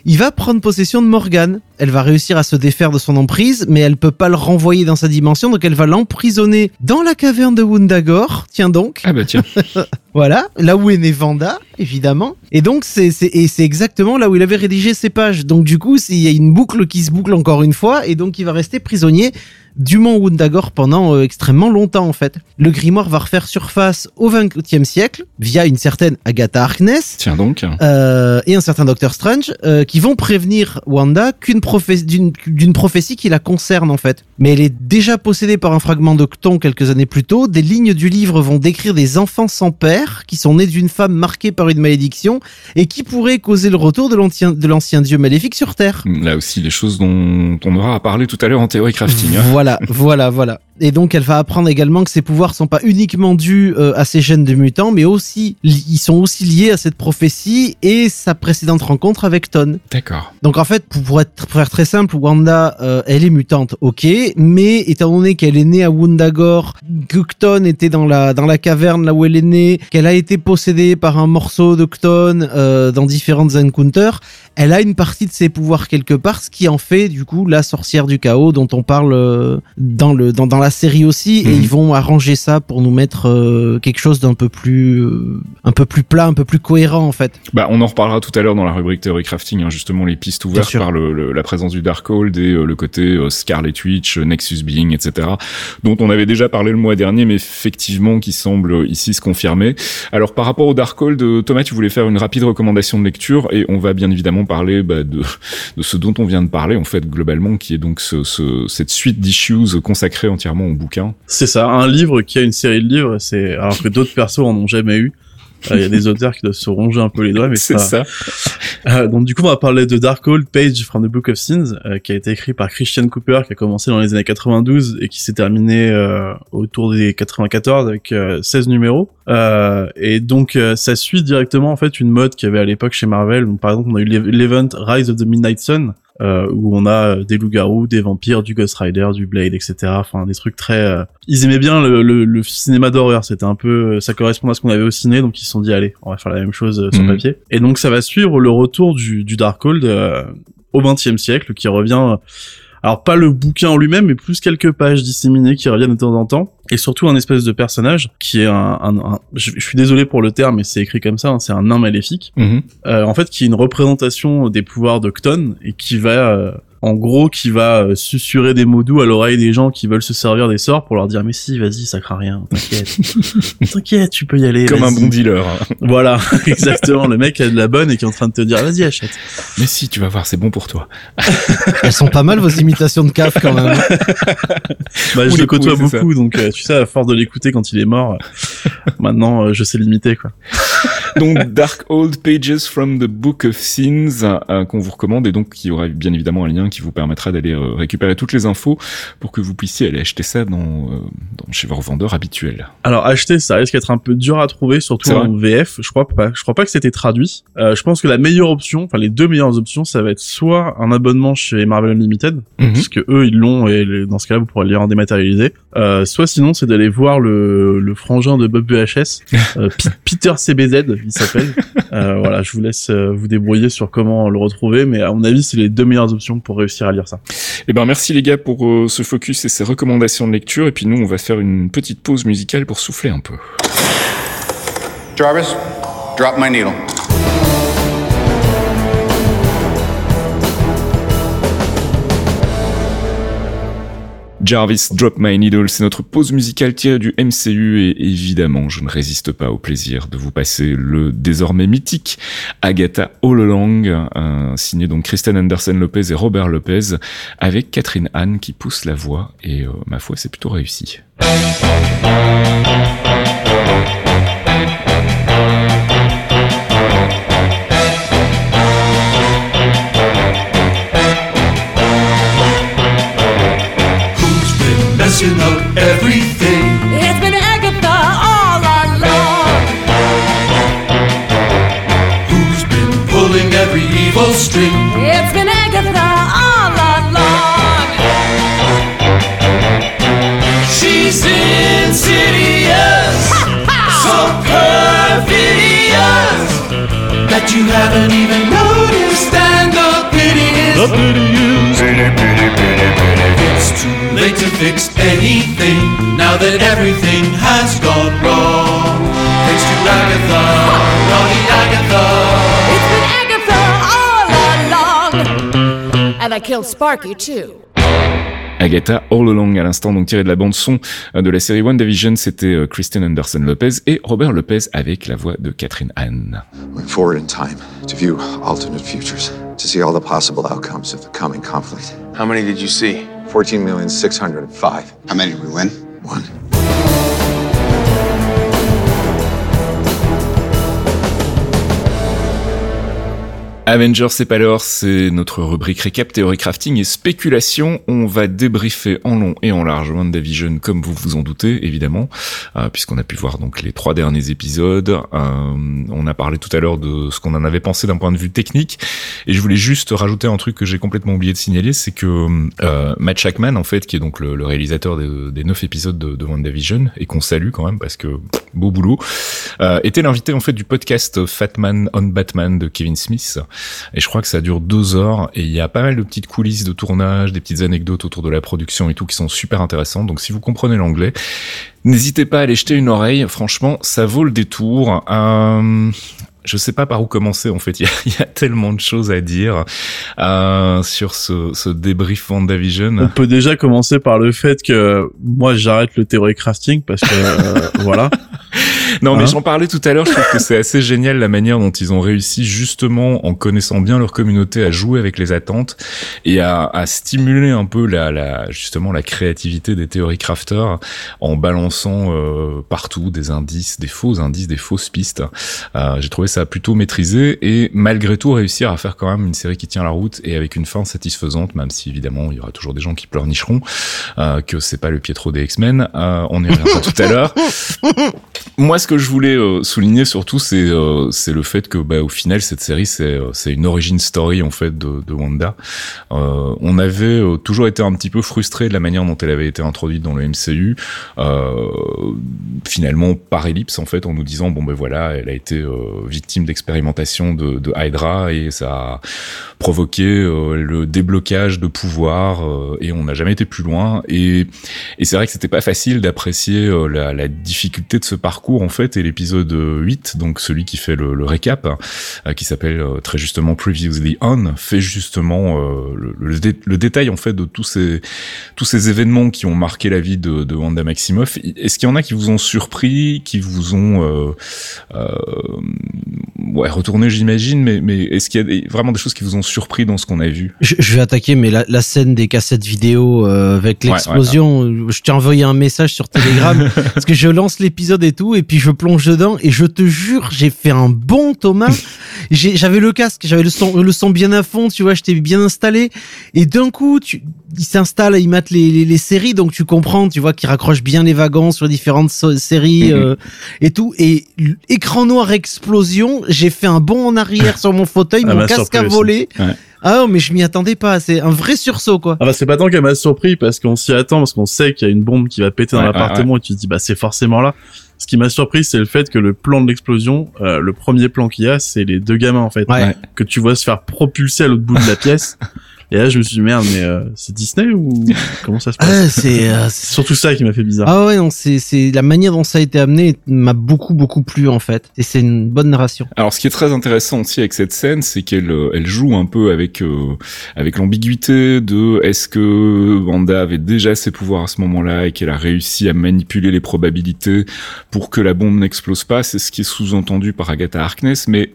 Il va prendre possession de Morgane. Elle va réussir à se défaire de son emprise, mais elle peut pas le renvoyer dans sa dimension, donc elle va l'emprisonner dans la caverne de Wundagore. Tiens donc. Ah bah tiens, Voilà, là où est né Vanda, évidemment. Et donc c'est exactement là où il avait rédigé ses pages. Donc du coup, il y a une boucle qui se boucle encore une fois, et donc il va rester prisonnier du mont Wundagore pendant euh, extrêmement longtemps en fait. Le grimoire va refaire surface au XXe siècle via une certaine Agatha Harkness. tiens donc. euh, et un certain Doctor Strange euh, qui vont prévenir Wanda qu'une d'une prophétie qui la concerne en fait. Mais elle est déjà possédée par un fragment de Cton quelques années plus tôt. Des lignes du livre vont décrire des enfants sans père qui sont nés d'une femme marquée par une malédiction et qui pourraient causer le retour de l'ancien de l'ancien dieu maléfique sur Terre. Là aussi, les choses dont on aura à parler tout à l'heure en théorie crafting. hein. Voilà, voilà, voilà. Et donc elle va apprendre également que ses pouvoirs sont pas uniquement dus euh, à ses gènes de mutants, mais aussi ils sont aussi liés à cette prophétie et sa précédente rencontre avec Ton. D'accord. Donc en fait, pour, pour être pour faire très simple, Wanda, euh, elle est mutante, ok, mais étant donné qu'elle est née à Wundagore, que Cton était dans la dans la caverne là où elle est née, qu'elle a été possédée par un morceau de Cton euh, dans différentes encounters, elle a une partie de ses pouvoirs quelque part, ce qui en fait du coup la sorcière du chaos dont on parle euh, dans le dans, dans la série aussi, et Mhm. ils vont arranger ça pour nous mettre euh, quelque chose d'un peu plus euh, un peu plus plat, un peu plus cohérent en fait. Bah, on en reparlera tout à l'heure dans la rubrique Theory Crafting, hein, justement les pistes ouvertes par le, le- la présence du Darkhold et euh, le côté Scarlet Witch, Nexus Being, etc. dont on avait déjà parlé le mois dernier, mais effectivement qui semble ici se confirmer. Alors par rapport au Darkhold, Thomas, tu voulais faire une rapide recommandation de lecture et on va bien évidemment parler bah, de, de ce dont on vient de parler en fait globalement, qui est donc ce, ce- cette suite d'issues consacrée entièrement au bouquin. C'est ça, un livre qui a une série de livres, c'est alors que d'autres persos en ont jamais eu. Euh, Il y a des auteurs qui doivent se ronger un peu les doigts, mais C'est ça. ça. Euh, donc du coup, on va parler de Darkhold Page from the Book of Sins, euh, qui a été écrit par Christian Cooper, qui a commencé dans les années 92 et qui s'est terminé euh, autour des 94 avec euh, 16 numéros. Et donc ça suit directement en fait une mode qu'il y avait à l'époque chez Marvel. Donc, par exemple, on a eu l'ev- l'event Rise of the Midnight Sun. Euh, où on a euh, des loups-garous, des vampires, du Ghost Rider, du Blade, etc. Enfin, des trucs très. euh, Ils aimaient bien le, le, le cinéma d'horreur. C'était un peu, euh, ça correspond à ce qu'on avait au ciné, donc ils se sont dit allez, on va faire la même chose euh, sur Mhm. papier. Et donc ça va suivre le retour du, du Darkhold euh, au XXe siècle, qui revient. alors pas le bouquin en lui-même, mais plus quelques pages disséminées qui reviennent de temps en temps, et surtout un espèce de personnage qui est un, un- un- je, je suis désolé pour le terme, mais c'est écrit comme ça, hein, c'est un nain maléfique, Mhm. euh, en fait qui est une représentation des pouvoirs de Cton et qui va euh, en gros qui va euh, susurrer des mots doux à l'oreille des gens qui veulent se servir des sorts pour leur dire mais si vas-y ça craint rien t'inquiète t'inquiète tu peux y aller Comme un bon dealer. hein. voilà exactement le mec a de la bonne et qui est en train de te dire vas-y achète Mais si, tu vas voir, c'est bon pour toi. Elles sont pas mal vos imitations de CAF quand même. bah je les le côtoie beaucoup donc euh, tu sais à force de l'écouter quand il est mort euh, maintenant euh, je sais l'imiter quoi Donc Dark Old Pages from the Book of Sins euh, qu'on vous recommande et donc il y aura bien évidemment un lien qui vous permettra d'aller euh, récupérer toutes les infos pour que vous puissiez aller acheter ça dans, euh, dans chez vos revendeurs habituels. Alors acheter, ça risque d'être un peu dur à trouver, surtout en VF. Je crois pas. Je crois pas que c'était traduit. Euh, je pense que la meilleure option, enfin les deux meilleures options, ça va être soit un abonnement chez Marvel Unlimited, Mhm. parce que eux ils l'ont et dans ce cas-là vous pourrez le lire en dématérialisé. Euh, soit sinon c'est d'aller voir le, le frangin de Bob VHS, euh, Peter CBZ, il s'appelle. Voilà, je vous laisse vous débrouiller sur comment le retrouver, mais à mon avis c'est les deux meilleures options pour réussir à lire ça. Eh ben merci les gars pour euh, ce focus et ces recommandations de lecture et puis nous on va faire une petite pause musicale pour souffler un peu. Jarvis, drop my needle. Jarvis Drop My Needle, c'est notre pause musicale tirée du MCU et évidemment, je ne résiste pas au plaisir de vous passer le désormais mythique Agatha All Along, signé donc Kristen Anderson Lopez et Robert Lopez, avec Catherine Anne qui pousse la voix et euh, ma foi, c'est plutôt réussi. Been messing up everything? It's been Agatha all along. Who's been pulling every evil string? It's been Agatha all along. She's insidious, so perfidious that you haven't even noticed. And the pity is, the pity is, pity, pity, pity, pity. It's too late to fix anything now that everything has gone wrong. Thanks to Agatha, naughty Agatha. It's been Agatha all along. And I killed Sparky too. Agatha All Along à l'instant, donc tiré de la bande son euh, de la série WandaVision, c'était euh, Kristen Anderson Lopez et Robert Lopez avec la voix de Catherine Anne. Went forward in time to view alternate futures, to see all the possible outcomes of the coming conflict. How many did you see? 14,605. How many did we win? One. Avengers c'est pas l'heure, c'est notre rubrique récap, théorie crafting et spéculation. On va débriefer en long et en large WandaVision comme vous vous en doutez évidemment, euh, puisqu'on a pu voir donc les trois derniers épisodes. Euh, on a parlé tout à l'heure de ce qu'on en avait pensé d'un point de vue technique et je voulais juste rajouter un truc que j'ai complètement oublié de signaler, c'est que euh, Matt Shackman en fait, qui est donc le, réalisateur des, neuf épisodes de, de WandaVision et qu'on salue quand même parce que beau boulot, était l'invité en fait du podcast Fatman on Batman de Kevin Smith. Et je crois que ça dure deux heures et il y a pas mal de petites coulisses de tournage, des petites anecdotes autour de la production et tout qui sont super intéressantes. Donc si vous comprenez l'anglais, n'hésitez pas à aller jeter une oreille. Franchement, ça vaut le détour. Euh, je sais pas par où commencer en fait. Il y a, tellement de choses à dire euh, sur ce, ce débrief WandaVision. On peut déjà commencer par le fait que moi j'arrête le théorie crafting parce que euh, voilà. Non, mais Hein j'en parlais tout à l'heure. Je trouve que c'est assez génial la manière dont ils ont réussi, justement, en connaissant bien leur communauté, à jouer avec les attentes et à, à stimuler un peu la, la, justement, la créativité des théories crafters en balançant euh, partout des indices, des faux indices, des fausses pistes. Euh, J'ai trouvé ça plutôt maîtrisé et malgré tout réussir à faire quand même une série qui tient la route et avec une fin satisfaisante, même si évidemment il y aura toujours des gens qui pleurnicheront euh, que c'est pas le Pietro des X-Men. Euh, on y reviendra tout à l'heure. Moi, ce que je voulais euh, souligner surtout, c'est euh, c'est le fait que, bah, au final, cette série, c'est euh, c'est une origin story en fait de, Wanda. On avait toujours été un petit peu frustré de la manière dont elle avait été introduite dans le MCU. Finalement, par ellipse, en fait, en nous disant bon ben voilà, elle a été victime d'expérimentation de, Hydra et ça a provoqué le déblocage de pouvoir et on n'a jamais été plus loin. Et et c'est vrai que c'était pas facile d'apprécier la, la difficulté de ce parcours en fait. Et l'épisode 8, donc celui qui fait le, le récap, euh, qui s'appelle euh, très justement Previously On, fait justement euh, le, le, dé- le détail en fait de tous ces événements qui ont marqué la vie de, Wanda Maximoff. Est-ce qu'il y en a qui vous ont surpris, qui vous ont ouais retourné, j'imagine, mais mais est-ce qu'il y a des- vraiment des choses qui vous ont surpris dans ce qu'on a vu? Je, je vais attaquer, mais la, la scène des cassettes vidéo euh, avec Ouais, l'explosion, euh, je t'ai envoyé un message sur Telegram parce que je lance l'épisode et tout, et puis je plonge dedans et je te jure, j'ai fait un bon Thomas. J'avais le casque, j'avais le son, le son bien à fond, tu vois, j'étais bien installé, et d'un coup, tu, il s'installe, il mate les, les, les séries, donc tu comprends, tu vois, qu'il raccroche bien les wagons sur différentes so- séries Mhm. euh, et tout, et écran noir explosion, j'ai fait un bond en arrière sur mon fauteuil, Ah, mon m'a casque a volé. Ouais. Ah non, mais je m'y attendais pas. C'est un vrai sursaut, quoi. Ah bah c'est pas tant qu'elle m'a surpris parce qu'on s'y attend, parce qu'on sait qu'il y a une bombe qui va péter dans Ouais, l'appartement et tu te dis bah c'est forcément là. Ce qui m'a surpris c'est le fait que le plan de l'explosion, euh, le premier plan qu'il y a c'est les deux gamins en fait, que tu vois se faire propulser à l'autre bout de la pièce. Et là je me suis dit merde mais euh, c'est Disney ou comment ça se passe? Ah, c'est, euh, surtout ça qui m'a fait bizarre. ah ouais, non, c'est, c'est la manière dont ça a été amené m'a beaucoup, beaucoup plu en fait. Et c'est une bonne narration. Alors, ce qui est très intéressant aussi avec cette scène, c'est qu'elle euh, elle joue un peu avec euh, avec l'ambiguïté de est-ce que Wanda avait déjà ses pouvoirs à ce moment-là et qu'elle a réussi à manipuler les probabilités pour que la bombe n'explose pas. C'est ce qui est sous-entendu par Agatha Harkness, mais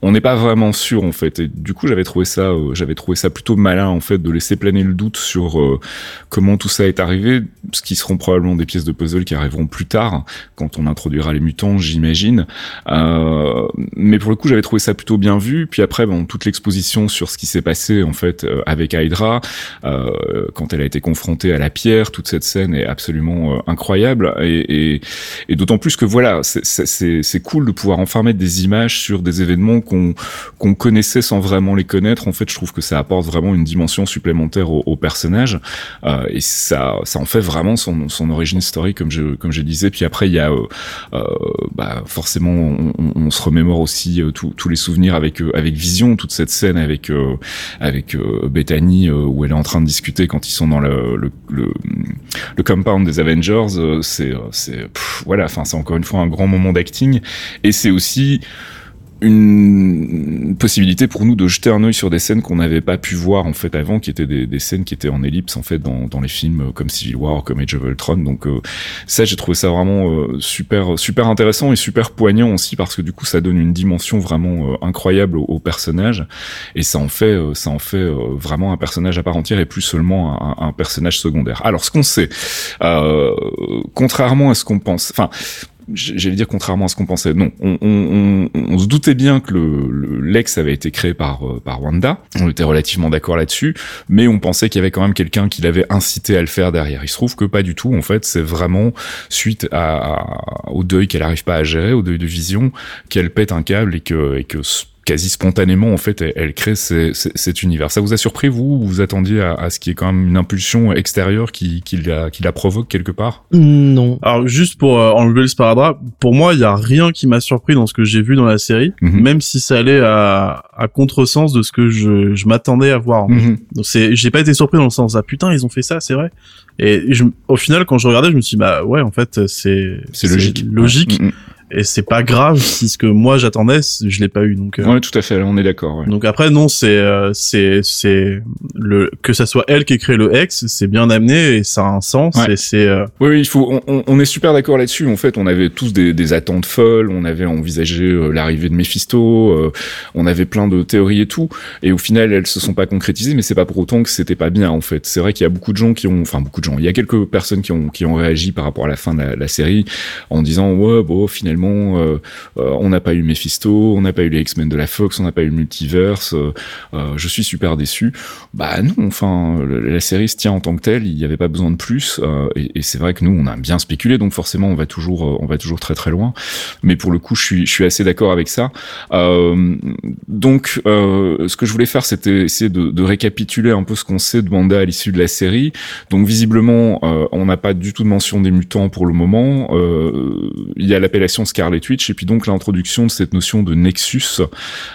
on n'est pas vraiment sûr en fait. Et du coup j'avais trouvé ça euh, j'avais trouvé ça plutôt malin en fait de laisser planer le doute sur euh, comment tout ça est arrivé. Ce qui seront probablement des pièces de puzzle qui arriveront plus tard quand on introduira les mutants j'imagine. Euh, mais pour le coup j'avais trouvé ça plutôt bien vu. Puis après bon toute l'exposition sur ce qui s'est passé en fait euh, avec Hydra quand elle a été confrontée à la pierre toute cette scène est absolument incroyable. Et, et, d'autant plus que voilà c'est cool de pouvoir enfin mettre des images sur des événements qu'on qu'on connaissait sans vraiment les connaître. En fait je trouve que ça apporte vraiment une dimension supplémentaire au, au personnage. Euh, et ça ça en fait vraiment son son origin story comme je comme je disais. Puis après il y a euh, euh, bah forcément on, on- se remémore aussi euh, tous tous les souvenirs avec euh, avec Vision toute cette scène avec avec Bethany où elle est en train de discuter quand ils sont dans le le, le, le compound des Avengers. C'est c'est voilà enfin c'est encore une fois un grand moment d'acting. Et c'est aussi une possibilité pour nous de jeter un œil sur des scènes qu'on n'avait pas pu voir en fait avant, qui étaient des, des scènes qui étaient en ellipse en fait dans, dans les films euh, comme Civil War, comme Age of Ultron. Donc euh, ça, j'ai trouvé ça vraiment euh, super super intéressant et super poignant aussi parce que du coup, ça donne une dimension vraiment euh, incroyable au, au personnage et ça en fait euh, ça en fait euh, vraiment un personnage à part entière et plus seulement un, un personnage secondaire. Alors ce qu'on sait, contrairement à ce qu'on pense, enfin j'allais dire contrairement à ce qu'on pensait. Non, on, se doutait bien que le, le l'ex avait été créé par euh, par Wanda. On était relativement d'accord là-dessus, mais on pensait qu'il y avait quand même quelqu'un qui l'avait incité à le faire derrière. Il se trouve que pas du tout. En fait, c'est vraiment suite au deuil qu'elle arrive pas à gérer, au deuil de Vision, qu'elle pète un câble et et que quasi spontanément en fait elle, elle crée ces- ces- cet univers. Ça vous a surpris vous ou vous attendiez à, à ce qui est quand même une impulsion extérieure qui, qui, la, qui la provoque quelque part? Non. Alors juste pour euh, enlever le sparadrap, pour moi il y a rien qui m'a surpris dans ce que j'ai vu dans la série, Mhm. même si ça allait à, à contresens de ce que je, je m'attendais à voir. en. Mhm. Donc c'est, j'ai pas été surpris dans le sens ah putain ils ont fait ça c'est vrai. Et je, au final quand je regardais je me suis dit bah ouais en fait c'est C'est logique. logique. Mhm. Et c'est pas grave si ce que moi j'attendais, je l'ai pas eu. Donc, euh, Ouais, tout à fait, on est d'accord. ouais. donc après non, c'est euh, c'est c'est le que ça soit elle qui ait créé le X, c'est bien amené et ça a un sens. Ouais. Et c'est euh, Oui, oui, il faut. On, est super d'accord là-dessus. En fait, on avait tous des, des attentes folles. On avait envisagé euh, l'arrivée de Mephisto. euh, on avait plein de théories et tout. Et au final, elles se sont pas concrétisées. Mais c'est pas pour autant que c'était pas bien. En fait, c'est vrai qu'il y a beaucoup de gens qui ont, enfin beaucoup de gens. Il y a quelques personnes qui ont qui ont réagi par rapport à la fin de la, la série en disant ouais, bon, finalement, euh, euh, on n'a pas eu Mephisto, on n'a pas eu les X-Men de la Fox, on n'a pas eu le multiverse. euh, je suis super déçu. Bah non. Enfin, la série se tient en tant que telle. Il n'y avait pas besoin de plus. et c'est vrai que nous, on a bien spéculé, donc forcément, on va toujours, on va toujours très très loin. Mais pour le coup, je suis, assez d'accord avec ça. Donc, ce que je voulais faire, c'était essayer de, récapituler un peu ce qu'on sait de Wanda à l'issue de la série. Donc, visiblement, on n'a pas du tout de mention des mutants pour le moment. Il y a l'appellation Scarlet Witch et puis donc l'introduction de cette notion de Nexus.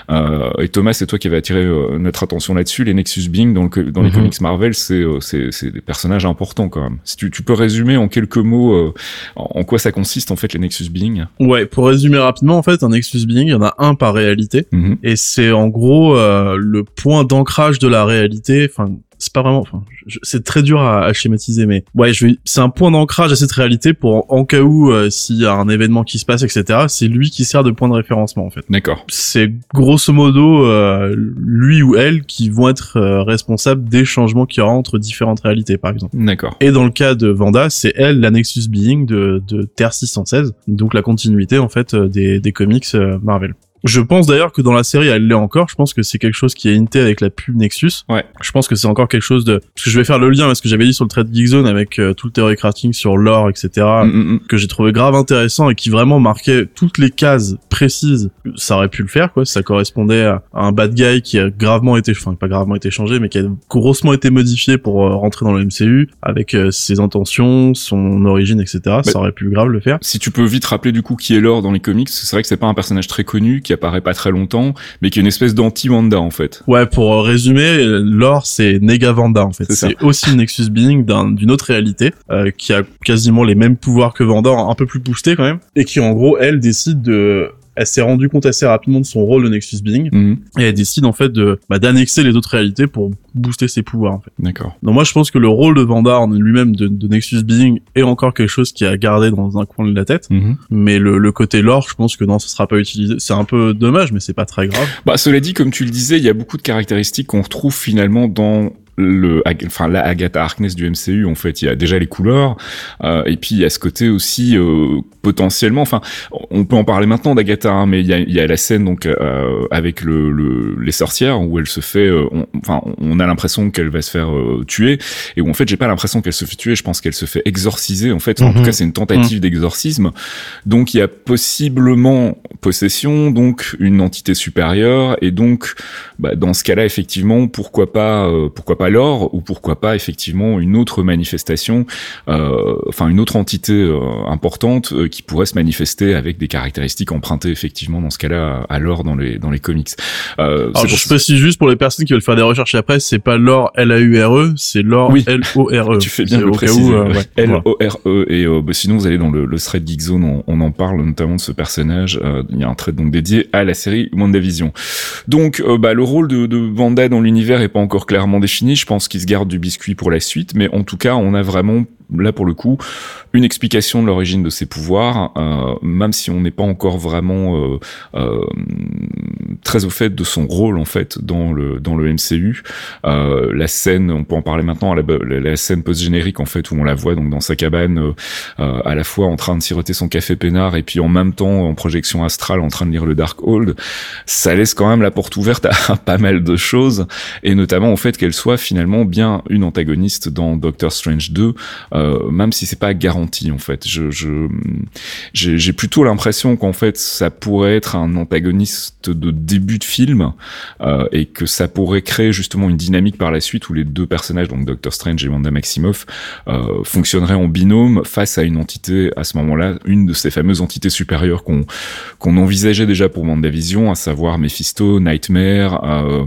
Euh, et Thomas, c'est toi qui avais attiré euh, notre attention là-dessus. Les Nexus Being dans, le, co- dans les Mhm. comics Marvel, c'est euh, c'est c'est des personnages importants quand même. Si tu, tu peux résumer en quelques mots euh, en en quoi ça consiste en fait les Nexus Being. ouais. Pour résumer rapidement, en fait, un Nexus Being, il y en a un par réalité. Mhm. et c'est en gros euh, le point d'ancrage de la réalité enfin c'est pas vraiment enfin c'est très dur à, à schématiser mais ouais je vais c'est un point d'ancrage à cette réalité pour en cas où euh, s'il y a un événement qui se passe etc c'est lui qui sert de point de référencement en fait D'accord. c'est grosso modo euh, lui ou elle qui vont être euh, responsables des changements qu'il y aura entre différentes réalités par exemple D'accord. et dans le cas de Vanda, c'est elle la Nexus Being de, de Terre 616, donc la continuité en fait euh, des, des comics Marvel. Je pense d'ailleurs que dans la série, elle l'est encore. Je pense que c'est quelque chose qui est hinté avec la pub Nexus. Ouais. Je pense que c'est encore quelque chose de... Parce que je vais faire le lien avec ce que j'avais dit sur le trade Geekzone avec euh, tout le theory crafting sur l'or, etc. Mm, mm, mm. que j'ai trouvé grave intéressant et qui vraiment marquait toutes les cases précises. Ça aurait pu le faire, quoi. Ça correspondait à, un bad guy qui a gravement été, enfin pas gravement été changé, mais qui a grossement été modifié pour euh, rentrer dans le MCU avec euh, ses intentions, son origine, etc. Ça aurait pu grave le faire. Si tu peux vite rappeler du coup qui est Lore dans les comics, c'est vrai que c'est pas un personnage très connu qui apparaît pas très longtemps, mais qui est une espèce d'anti-Wanda en fait. Ouais, pour euh, résumer, euh, Lore c'est Nega Vanda en fait. C'est aussi une Nexus Being d'un- d'une autre réalité euh, qui a quasiment les mêmes pouvoirs que Vanda, un peu plus boosté quand même, et qui en gros elle décide de elle s'est rendue compte assez rapidement de son rôle de Nexus Being Mhm. et elle décide en fait de bah, d'annexer les autres réalités pour booster ses pouvoirs en fait. D'accord. Donc moi je pense que le rôle de Vanda en lui-même de, de Nexus Being est encore quelque chose qui a gardé dans un coin de la tête, Mhm. mais le, le côté lore je pense que non ça sera pas utilisé. C'est un peu dommage mais c'est pas très grave. Bah, cela dit, comme tu le disais, il y a beaucoup de caractéristiques qu'on retrouve finalement dans le, enfin la Agatha Harkness du MCU. En fait, il y a déjà les couleurs, euh, et puis il y a ce côté aussi euh, potentiellement. Enfin, on peut en parler maintenant d'Agatha, hein, mais il y a, il y a la scène donc euh, avec le, le- les sorcières où elle se fait, euh, on- enfin, on a l'impression qu'elle va se faire euh, tuer, et où en fait j'ai pas l'impression qu'elle se fait tuer. Je pense qu'elle se fait exorciser. En fait, Enfin, en tout Mhm. cas, c'est une tentative d'exorcisme. Donc il y a possiblement possession, donc une entité supérieure, et donc bah, dans ce cas-là, effectivement, pourquoi pas, euh, pourquoi pas l'or, ou pourquoi pas effectivement une autre manifestation, euh, enfin une autre entité euh, importante euh, qui pourrait se manifester avec des caractéristiques empruntées effectivement dans ce cas-là à l'or dans les dans les comics. Euh, Alors je pour- précise juste pour les personnes qui veulent faire des recherches après, c'est pas l'or L-A-U-R-E, E, c'est l'or Oui. L-O-R-E. Tu fais bien de le préciser. où, euh, ouais, voilà. L-O-R-E. Et euh, bah, sinon, vous allez dans le, le thread Geekzone, on, on en parle notamment de ce personnage. Il y a un thread donc dédié à la série WandaVision. Donc, bah, le rôle de, de Wanda dans l'univers est pas encore clairement défini. Je pense qu'il se garde du biscuit pour la suite. Mais en tout cas, on a vraiment, là pour le coup, une explication de l'origine de ses pouvoirs, euh, même si on n'est pas encore vraiment euh, euh, très au fait de son rôle en fait dans le dans le MCU. Euh, la scène, on peut en parler maintenant, la, scène post-générique en fait où on la voit donc dans sa cabane, euh, euh, à la fois en train de siroter son café peinard et puis en même temps en projection astrale en train de lire le Darkhold, ça laisse quand même la porte ouverte à pas mal de choses et notamment au fait qu'elle soit finalement bien une antagoniste dans Doctor Strange 2, euh, même si c'est pas garanti en fait. Je je j'ai j'ai plutôt l'impression qu'en fait ça pourrait être un antagoniste de début de film euh, et que ça pourrait créer justement une dynamique par la suite où les deux personnages, donc Doctor Strange et Wanda Maximoff, euh, fonctionneraient en binôme face à une entité à ce moment-là, une de ces fameuses entités supérieures qu'on qu'on envisageait déjà pour WandaVision, à savoir Mephisto, Nightmare euh,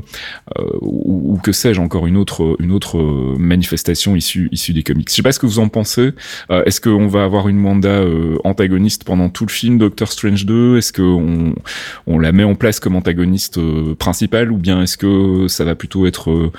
euh, ou, ou que sais-je encore une autre une autre manifestation issue issue des comics. Je sais pas ce que vous en pensez. Euh, Est-ce qu'on va avoir une Wanda euh, antagoniste pendant tout le film Doctor Strange 2 Est-ce qu'on on la met en place comme antagoniste euh, principale? Ou bien est-ce que ça va plutôt être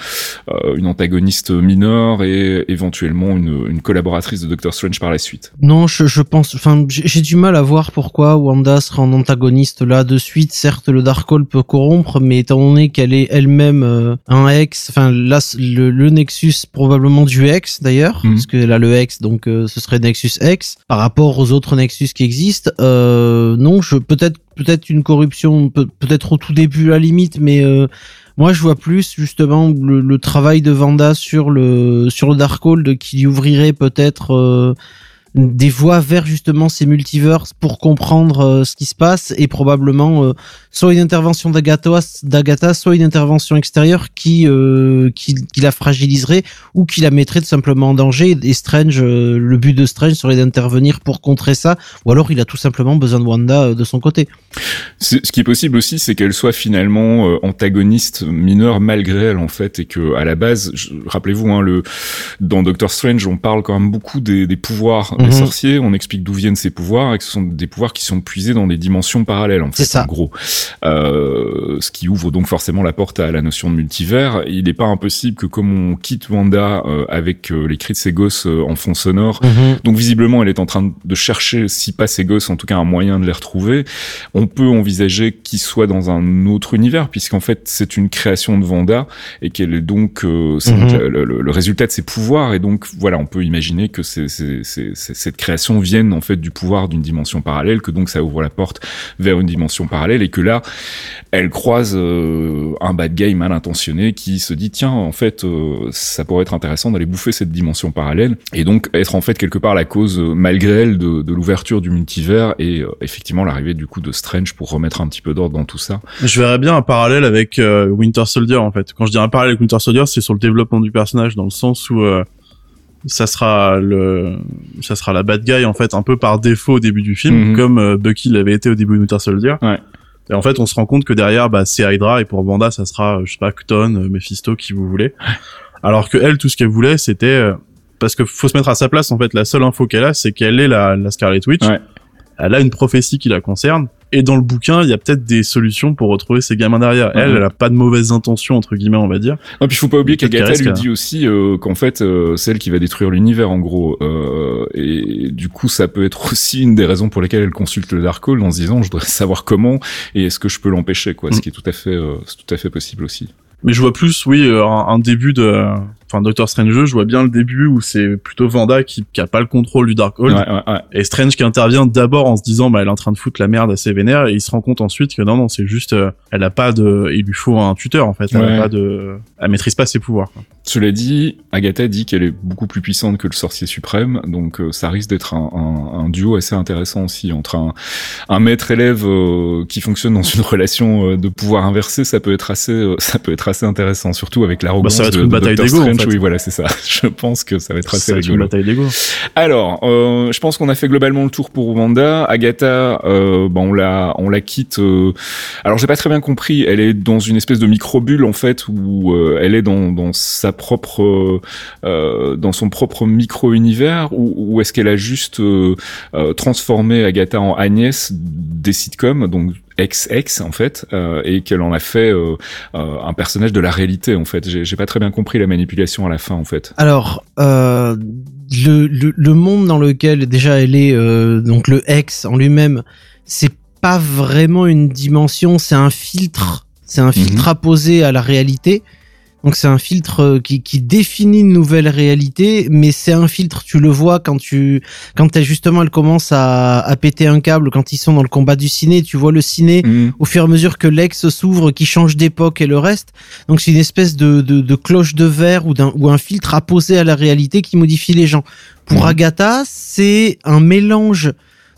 une antagoniste mineure et éventuellement une, une collaboratrice de Doctor Strange par la suite? Non, je, je pense, enfin, j'ai du mal à voir pourquoi Wanda sera en antagoniste là de suite. Certes, le Darkhold peut corrompre, mais étant donné qu'elle est elle-même un ex, enfin là, le Nexus probablement du ex d'ailleurs, Mhm. parce qu'elle a le ex, donc euh, ce serait Nexus X. Par rapport aux autres Nexus qui existent, euh, non, je peut-être peut-être une corruption, peut- peut-être au tout début à la limite, mais euh, moi, je vois plus justement le, travail de Vanda sur le sur le Darkhold qui lui ouvrirait peut-être des voies vers justement ces multiverses pour comprendre euh, ce qui se passe et probablement euh, soit une intervention d'Agatha, soit une intervention extérieure qui, euh, qui qui la fragiliserait ou qui la mettrait tout simplement en danger. Et Strange, euh, le but de Strange serait d'intervenir pour contrer ça, ou alors il a tout simplement besoin de Wanda euh, de son côté. Ce qui est possible aussi, c'est qu'elle soit finalement antagoniste mineure malgré elle en fait, et que à la base, rappelez-vous, hein, le dans Doctor Strange, on parle quand même beaucoup des, des pouvoirs. Des sorciers. On explique d'où viennent ces pouvoirs et que ce sont des pouvoirs qui sont puisés dans des dimensions parallèles en fait. C'est ça. En gros, euh, ce qui ouvre donc forcément la porte à la notion de multivers. Il n'est pas impossible que comme on quitte Wanda euh, avec euh, les cris de ses gosses euh, en fond sonore, donc visiblement, elle est en train de chercher, si pas ses gosses, en tout cas un moyen de les retrouver. On peut envisager qu'ils soient dans un autre univers, puisqu'en fait c'est une création de Vanda et qu'elle est donc euh, Mhm. donc le, le- le résultat de ses pouvoirs. Et donc voilà, on peut imaginer que c'est- cette création vienne en fait du pouvoir d'une dimension parallèle, que donc ça ouvre la porte vers une dimension parallèle et que là, elle croise euh, un bad guy mal intentionné qui se dit tiens en fait euh, ça pourrait être intéressant d'aller bouffer cette dimension parallèle et donc être en fait quelque part la cause euh, malgré elle de, de l'ouverture du multivers et euh, effectivement l'arrivée du coup de Strange pour remettre un petit peu d'ordre dans tout ça. Je verrais bien un parallèle avec euh, Winter Soldier en fait. Quand je dis un parallèle avec Winter Soldier, c'est sur le développement du personnage dans le sens où euh, ça sera le ça sera la bad guy en fait un peu par défaut au début du film Mhm. comme euh, Bucky l'avait été au début de Winter Soldier. Ouais. Et en fait, on se rend compte que derrière bah c'est Hydra et pour Wanda, ça sera je sais pas Cton, euh, Mephisto qui vous voulez. Alors que elle tout ce qu'elle voulait, c'était euh, parce que faut se mettre à sa place en fait, la seule info qu'elle a, c'est qu'elle est la, la Scarlet Witch. Ouais. Elle a une prophétie qui la concerne. Et dans le bouquin, il y a peut-être des solutions pour retrouver ces gamins derrière. Elle, Mhm. elle a pas de mauvaises intentions entre guillemets, on va dire. Non, puis il faut pas oublier qu'Agatha lui dit aussi euh, qu'en fait euh, c'est elle qui va détruire l'univers en gros euh, et du coup ça peut être aussi une des raisons pour lesquelles elle consulte le Darkhold en se disant je voudrais savoir comment et est-ce que je peux l'empêcher quoi ce Mm. qui est tout à fait euh, c'est tout à fait possible aussi. Mais je vois plus, oui, euh, un, un début de, enfin, Doctor Strange 2, je vois bien le début où c'est plutôt Vanda qui, qui a pas le contrôle du Darkhold. Ouais, ouais, ouais. Et Strange qui intervient d'abord en se disant, bah, elle est en train de foutre la merde assez vénère, et il se rend compte ensuite que non, non, c'est juste, euh, elle a pas de, il lui faut un tuteur, en fait. Elle a pas de, elle maîtrise pas ses pouvoirs. quoi. Cela dit, Agatha dit qu'elle est beaucoup plus puissante que le sorcier suprême, donc euh, ça risque d'être un, un- un duo assez intéressant aussi entre un, un maître-élève euh, qui fonctionne dans une relation euh, de pouvoir inversé, ça peut être assez, ça peut être assez intéressant, surtout avec l'arrogance Bah, ça va être de, une de bataille d'ego, fait. Oui, voilà, c'est ça. Je pense que ça va être assez Ça rigolo. Alors, euh, je pense qu'on a fait globalement le tour pour Wanda. Agatha, euh, bah, on la, on la quitte. euh, Alors, j'ai pas très bien compris. Elle est dans une espèce de micro-bulle en fait, où euh, elle est dans, dans sa propre, euh, dans son propre micro-univers, ou, ou est-ce qu'elle a juste transformé Agatha en Agnès des sitcoms, donc ex-ex en fait, euh, et qu'elle en a fait euh, euh, un personnage de la réalité en fait. J'ai pas très bien compris la manipulation à la fin en fait. Alors, euh, le, le, le monde dans lequel déjà elle est, euh, donc le ex en lui-même, c'est pas vraiment une dimension, c'est un filtre, c'est un filtre apposé à la réalité. Donc c'est un filtre euh, qui, qui définit une nouvelle réalité, mais c'est un filtre, tu le vois quand tu, quand elle justement elle commence à, à péter un câble, quand ils sont dans le combat du ciné, tu vois le ciné Mhm. au fur et à mesure que l'ex s'ouvre, qui change d'époque et le reste. Donc c'est une espèce de, de, de cloche de verre ou, d'un, ou un filtre apposé à la réalité qui modifie les gens. Pour Mhm. Agatha, c'est un mélange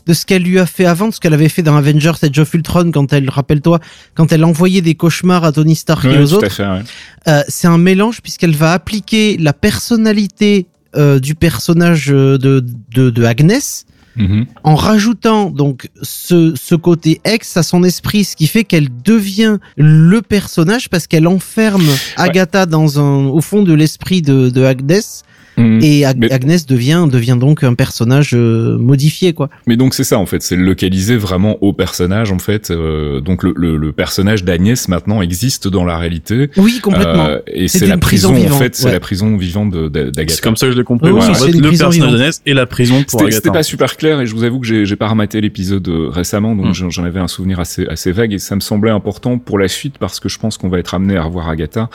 de ce qu'elle lui a fait avant, de ce qu'elle avait fait dans Avengers Age of Ultron quand elle, rappelle-toi, quand elle envoyait des cauchemars à Tony Stark et aux autres. ouais. Euh, c'est un mélange puisqu'elle va appliquer la personnalité euh, du personnage euh, de, de, de Agnès Mhm. en rajoutant donc ce, ce côté ex à son esprit, ce qui fait qu'elle devient le personnage parce qu'elle enferme Agatha dans un, au fond de l'esprit de, de Agnès Mhm. et Ag- Mais- Agnès devient, devient donc un personnage euh, modifié quoi. Mais donc c'est ça en fait, c'est localisé vraiment au personnage en fait. Euh, donc le, le, le personnage d'Agnès maintenant existe dans la réalité. Oui, complètement. Euh, et C'est la prison prison en vivante, fait, c'est ouais. la prison vivante d'Agatha. C'est comme ça que je l'ai compris. Oui, le prison personnage d'Agnès et la prison pour C'était c'était Agatha. pas super clair et je vous avoue que j'ai j'ai pas rematé l'épisode euh, récemment donc Mm. j'en- j'en avais un souvenir assez assez vague et ça me semblait important pour la suite parce que je pense qu'on va être amené à revoir Agatha.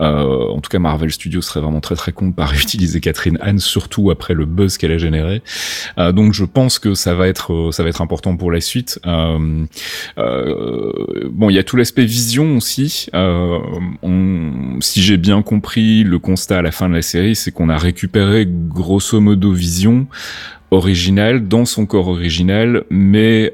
Euh, en tout cas Marvel Studios serait vraiment très très con de pas réutiliser Catherine Anne surtout après le buzz qu'elle a généré. Euh, donc je pense que ça va être euh, ça va être important pour la suite. Euh, bon il y a tout l'aspect vision aussi. Si j'ai bien compris le constat à la fin de la série c'est qu'on a récupéré grosso modo Vision original dans son corps original, mais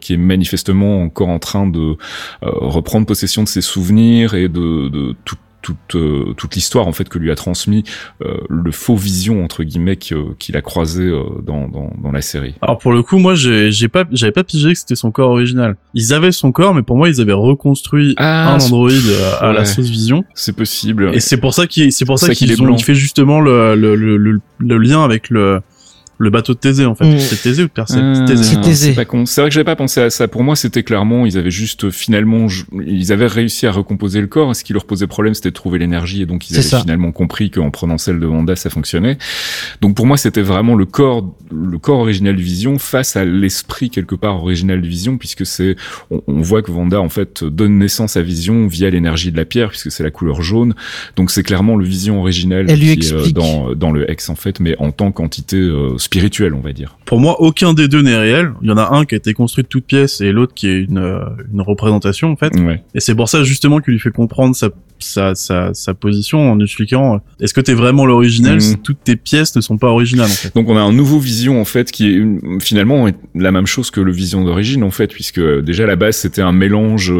qui est manifestement encore en train de reprendre possession de ses souvenirs et de, de tout- toute euh, toute l'histoire en fait que lui a transmis euh, le faux vision entre guillemets qu'il a croisé euh, dans, dans dans la série. Alors pour le coup, moi, j'ai j'ai pas, j'avais pas pigé que c'était son corps original. Ils avaient son corps, mais pour moi, ils avaient reconstruit Ah, un android euh, à la sauce vision. C'est possible. Et c'est pour ça qu'il, c'est pour ça ça qu'il il fait justement le, le, le, le lien avec le, le bateau de Thésée, en fait. Mm. C'est Thésée ou Persée? Ah, C'est Thésée. C'est Thésée. c'est pas con. C'est vrai que j'avais pas pensé à ça. Pour moi, c'était clairement, ils avaient juste euh, finalement, je- ils avaient réussi à recomposer le corps. Et ce qui leur posait problème, c'était de trouver l'énergie. Et donc, ils C'est avaient ça. finalement compris qu'en prenant celle de Wanda, ça fonctionnait. Donc, pour moi, c'était vraiment le corps, le corps original de Vision face à l'esprit quelque part original de Vision, puisque c'est, on, on voit que Wanda en fait donne naissance à Vision via l'énergie de la pierre, puisque c'est la couleur jaune. Donc, c'est clairement le Vision original Elle lui qui est euh, explique. dans dans le X en fait, mais en tant qu'entité euh, spirituelle, on va dire. Pour moi, aucun des deux n'est réel. Il y en a un qui a été construit de toutes pièces et l'autre qui est une, euh, une représentation, en fait. Ouais. Et c'est pour ça, justement, qu'il lui fait comprendre sa, sa, sa, sa position en expliquant, euh, est-ce que t'es vraiment l'original Mhm. si toutes tes pièces ne sont pas originales, en fait? Donc on a un nouveau Vision en fait qui est une- finalement est la même chose que le Vision d'origine en fait puisque euh, déjà à la base c'était un mélange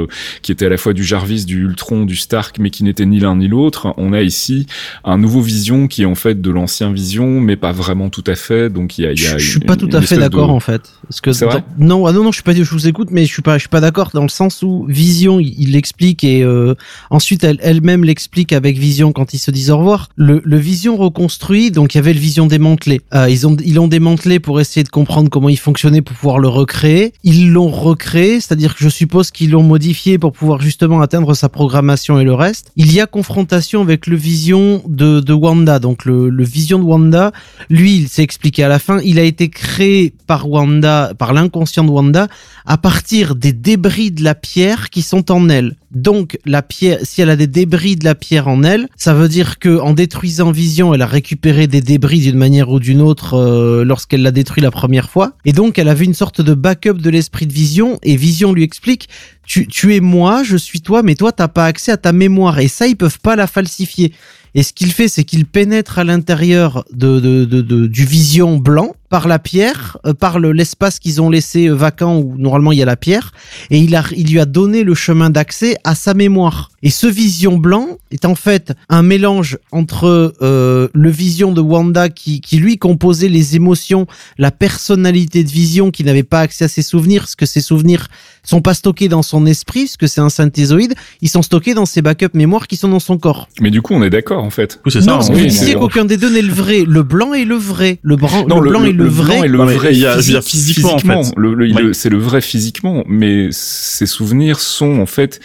qui était à la fois du Jarvis, du Ultron, du Stark mais qui n'était ni l'un ni l'autre. On a ici un nouveau Vision qui est en fait de l'ancien Vision mais pas vraiment tout à fait. Donc il y a, il y Je a je suis pas tout à fait de- d'accord en fait. Parce que vrai non, ah non, non, je suis pas, je vous écoute, mais je suis pas, je suis pas d'accord dans le sens où Vision, il il l'explique et euh, ensuite elle, elle-même l'explique avec Vision quand ils se disent au revoir. Le, le Vision reconstruit, donc il y avait le Vision démantelé. Euh, ils ont, ils l'ont démantelé pour essayer de comprendre comment il fonctionnait pour pouvoir le recréer. Ils l'ont recréé, c'est-à-dire que je suppose qu'ils l'ont modifié pour pouvoir justement atteindre sa programmation et le reste. Il y a confrontation avec le Vision de, de Wanda, donc le, le Vision de Wanda lui, il s'est expliqué à la fin, il a été créé par Wanda, par l'inconscient de Wanda, à partir des débris de la pierre qui sont en elle. Donc, la pierre, si elle a des débris de la pierre en elle, ça veut dire que en détruisant Vision, elle a récupéré des débris d'une manière ou d'une autre euh, lorsqu'elle l'a détruit la première fois. Et donc, elle avait une sorte de backup de l'esprit de Vision. Et Vision lui explique tu, tu es moi, je suis toi, mais toi, t'as pas accès à ta mémoire. Et ça, ils peuvent pas la falsifier. Et ce qu'il fait, c'est qu'il pénètre à l'intérieur de, de, du vision blanc par la pierre, euh, par le- l'espace qu'ils ont laissé euh, vacant où normalement il y a la pierre, et il, a, il lui a donné le chemin d'accès à sa mémoire. Et ce vision blanc est en fait un mélange entre euh, le vision de Wanda qui, qui lui composait les émotions, la personnalité de vision qui n'avait pas accès à ses souvenirs, parce que ses souvenirs sont pas stockés dans son esprit, parce que c'est un synthézoïde, ils sont stockés dans ses backups mémoires qui sont dans son corps. Mais du coup on est d'accord en fait. C'est ça. Non, parce que oui, c'est- disiez qu'aucun des deux n'est le vrai. Le blanc est le vrai. Le, bran- Non, le blanc est le, vrai. le vrai. il y a- je veux dire, physique- physiquement, en fait. Le- le- il- Oui. c'est le vrai physiquement, mais ses souvenirs sont en fait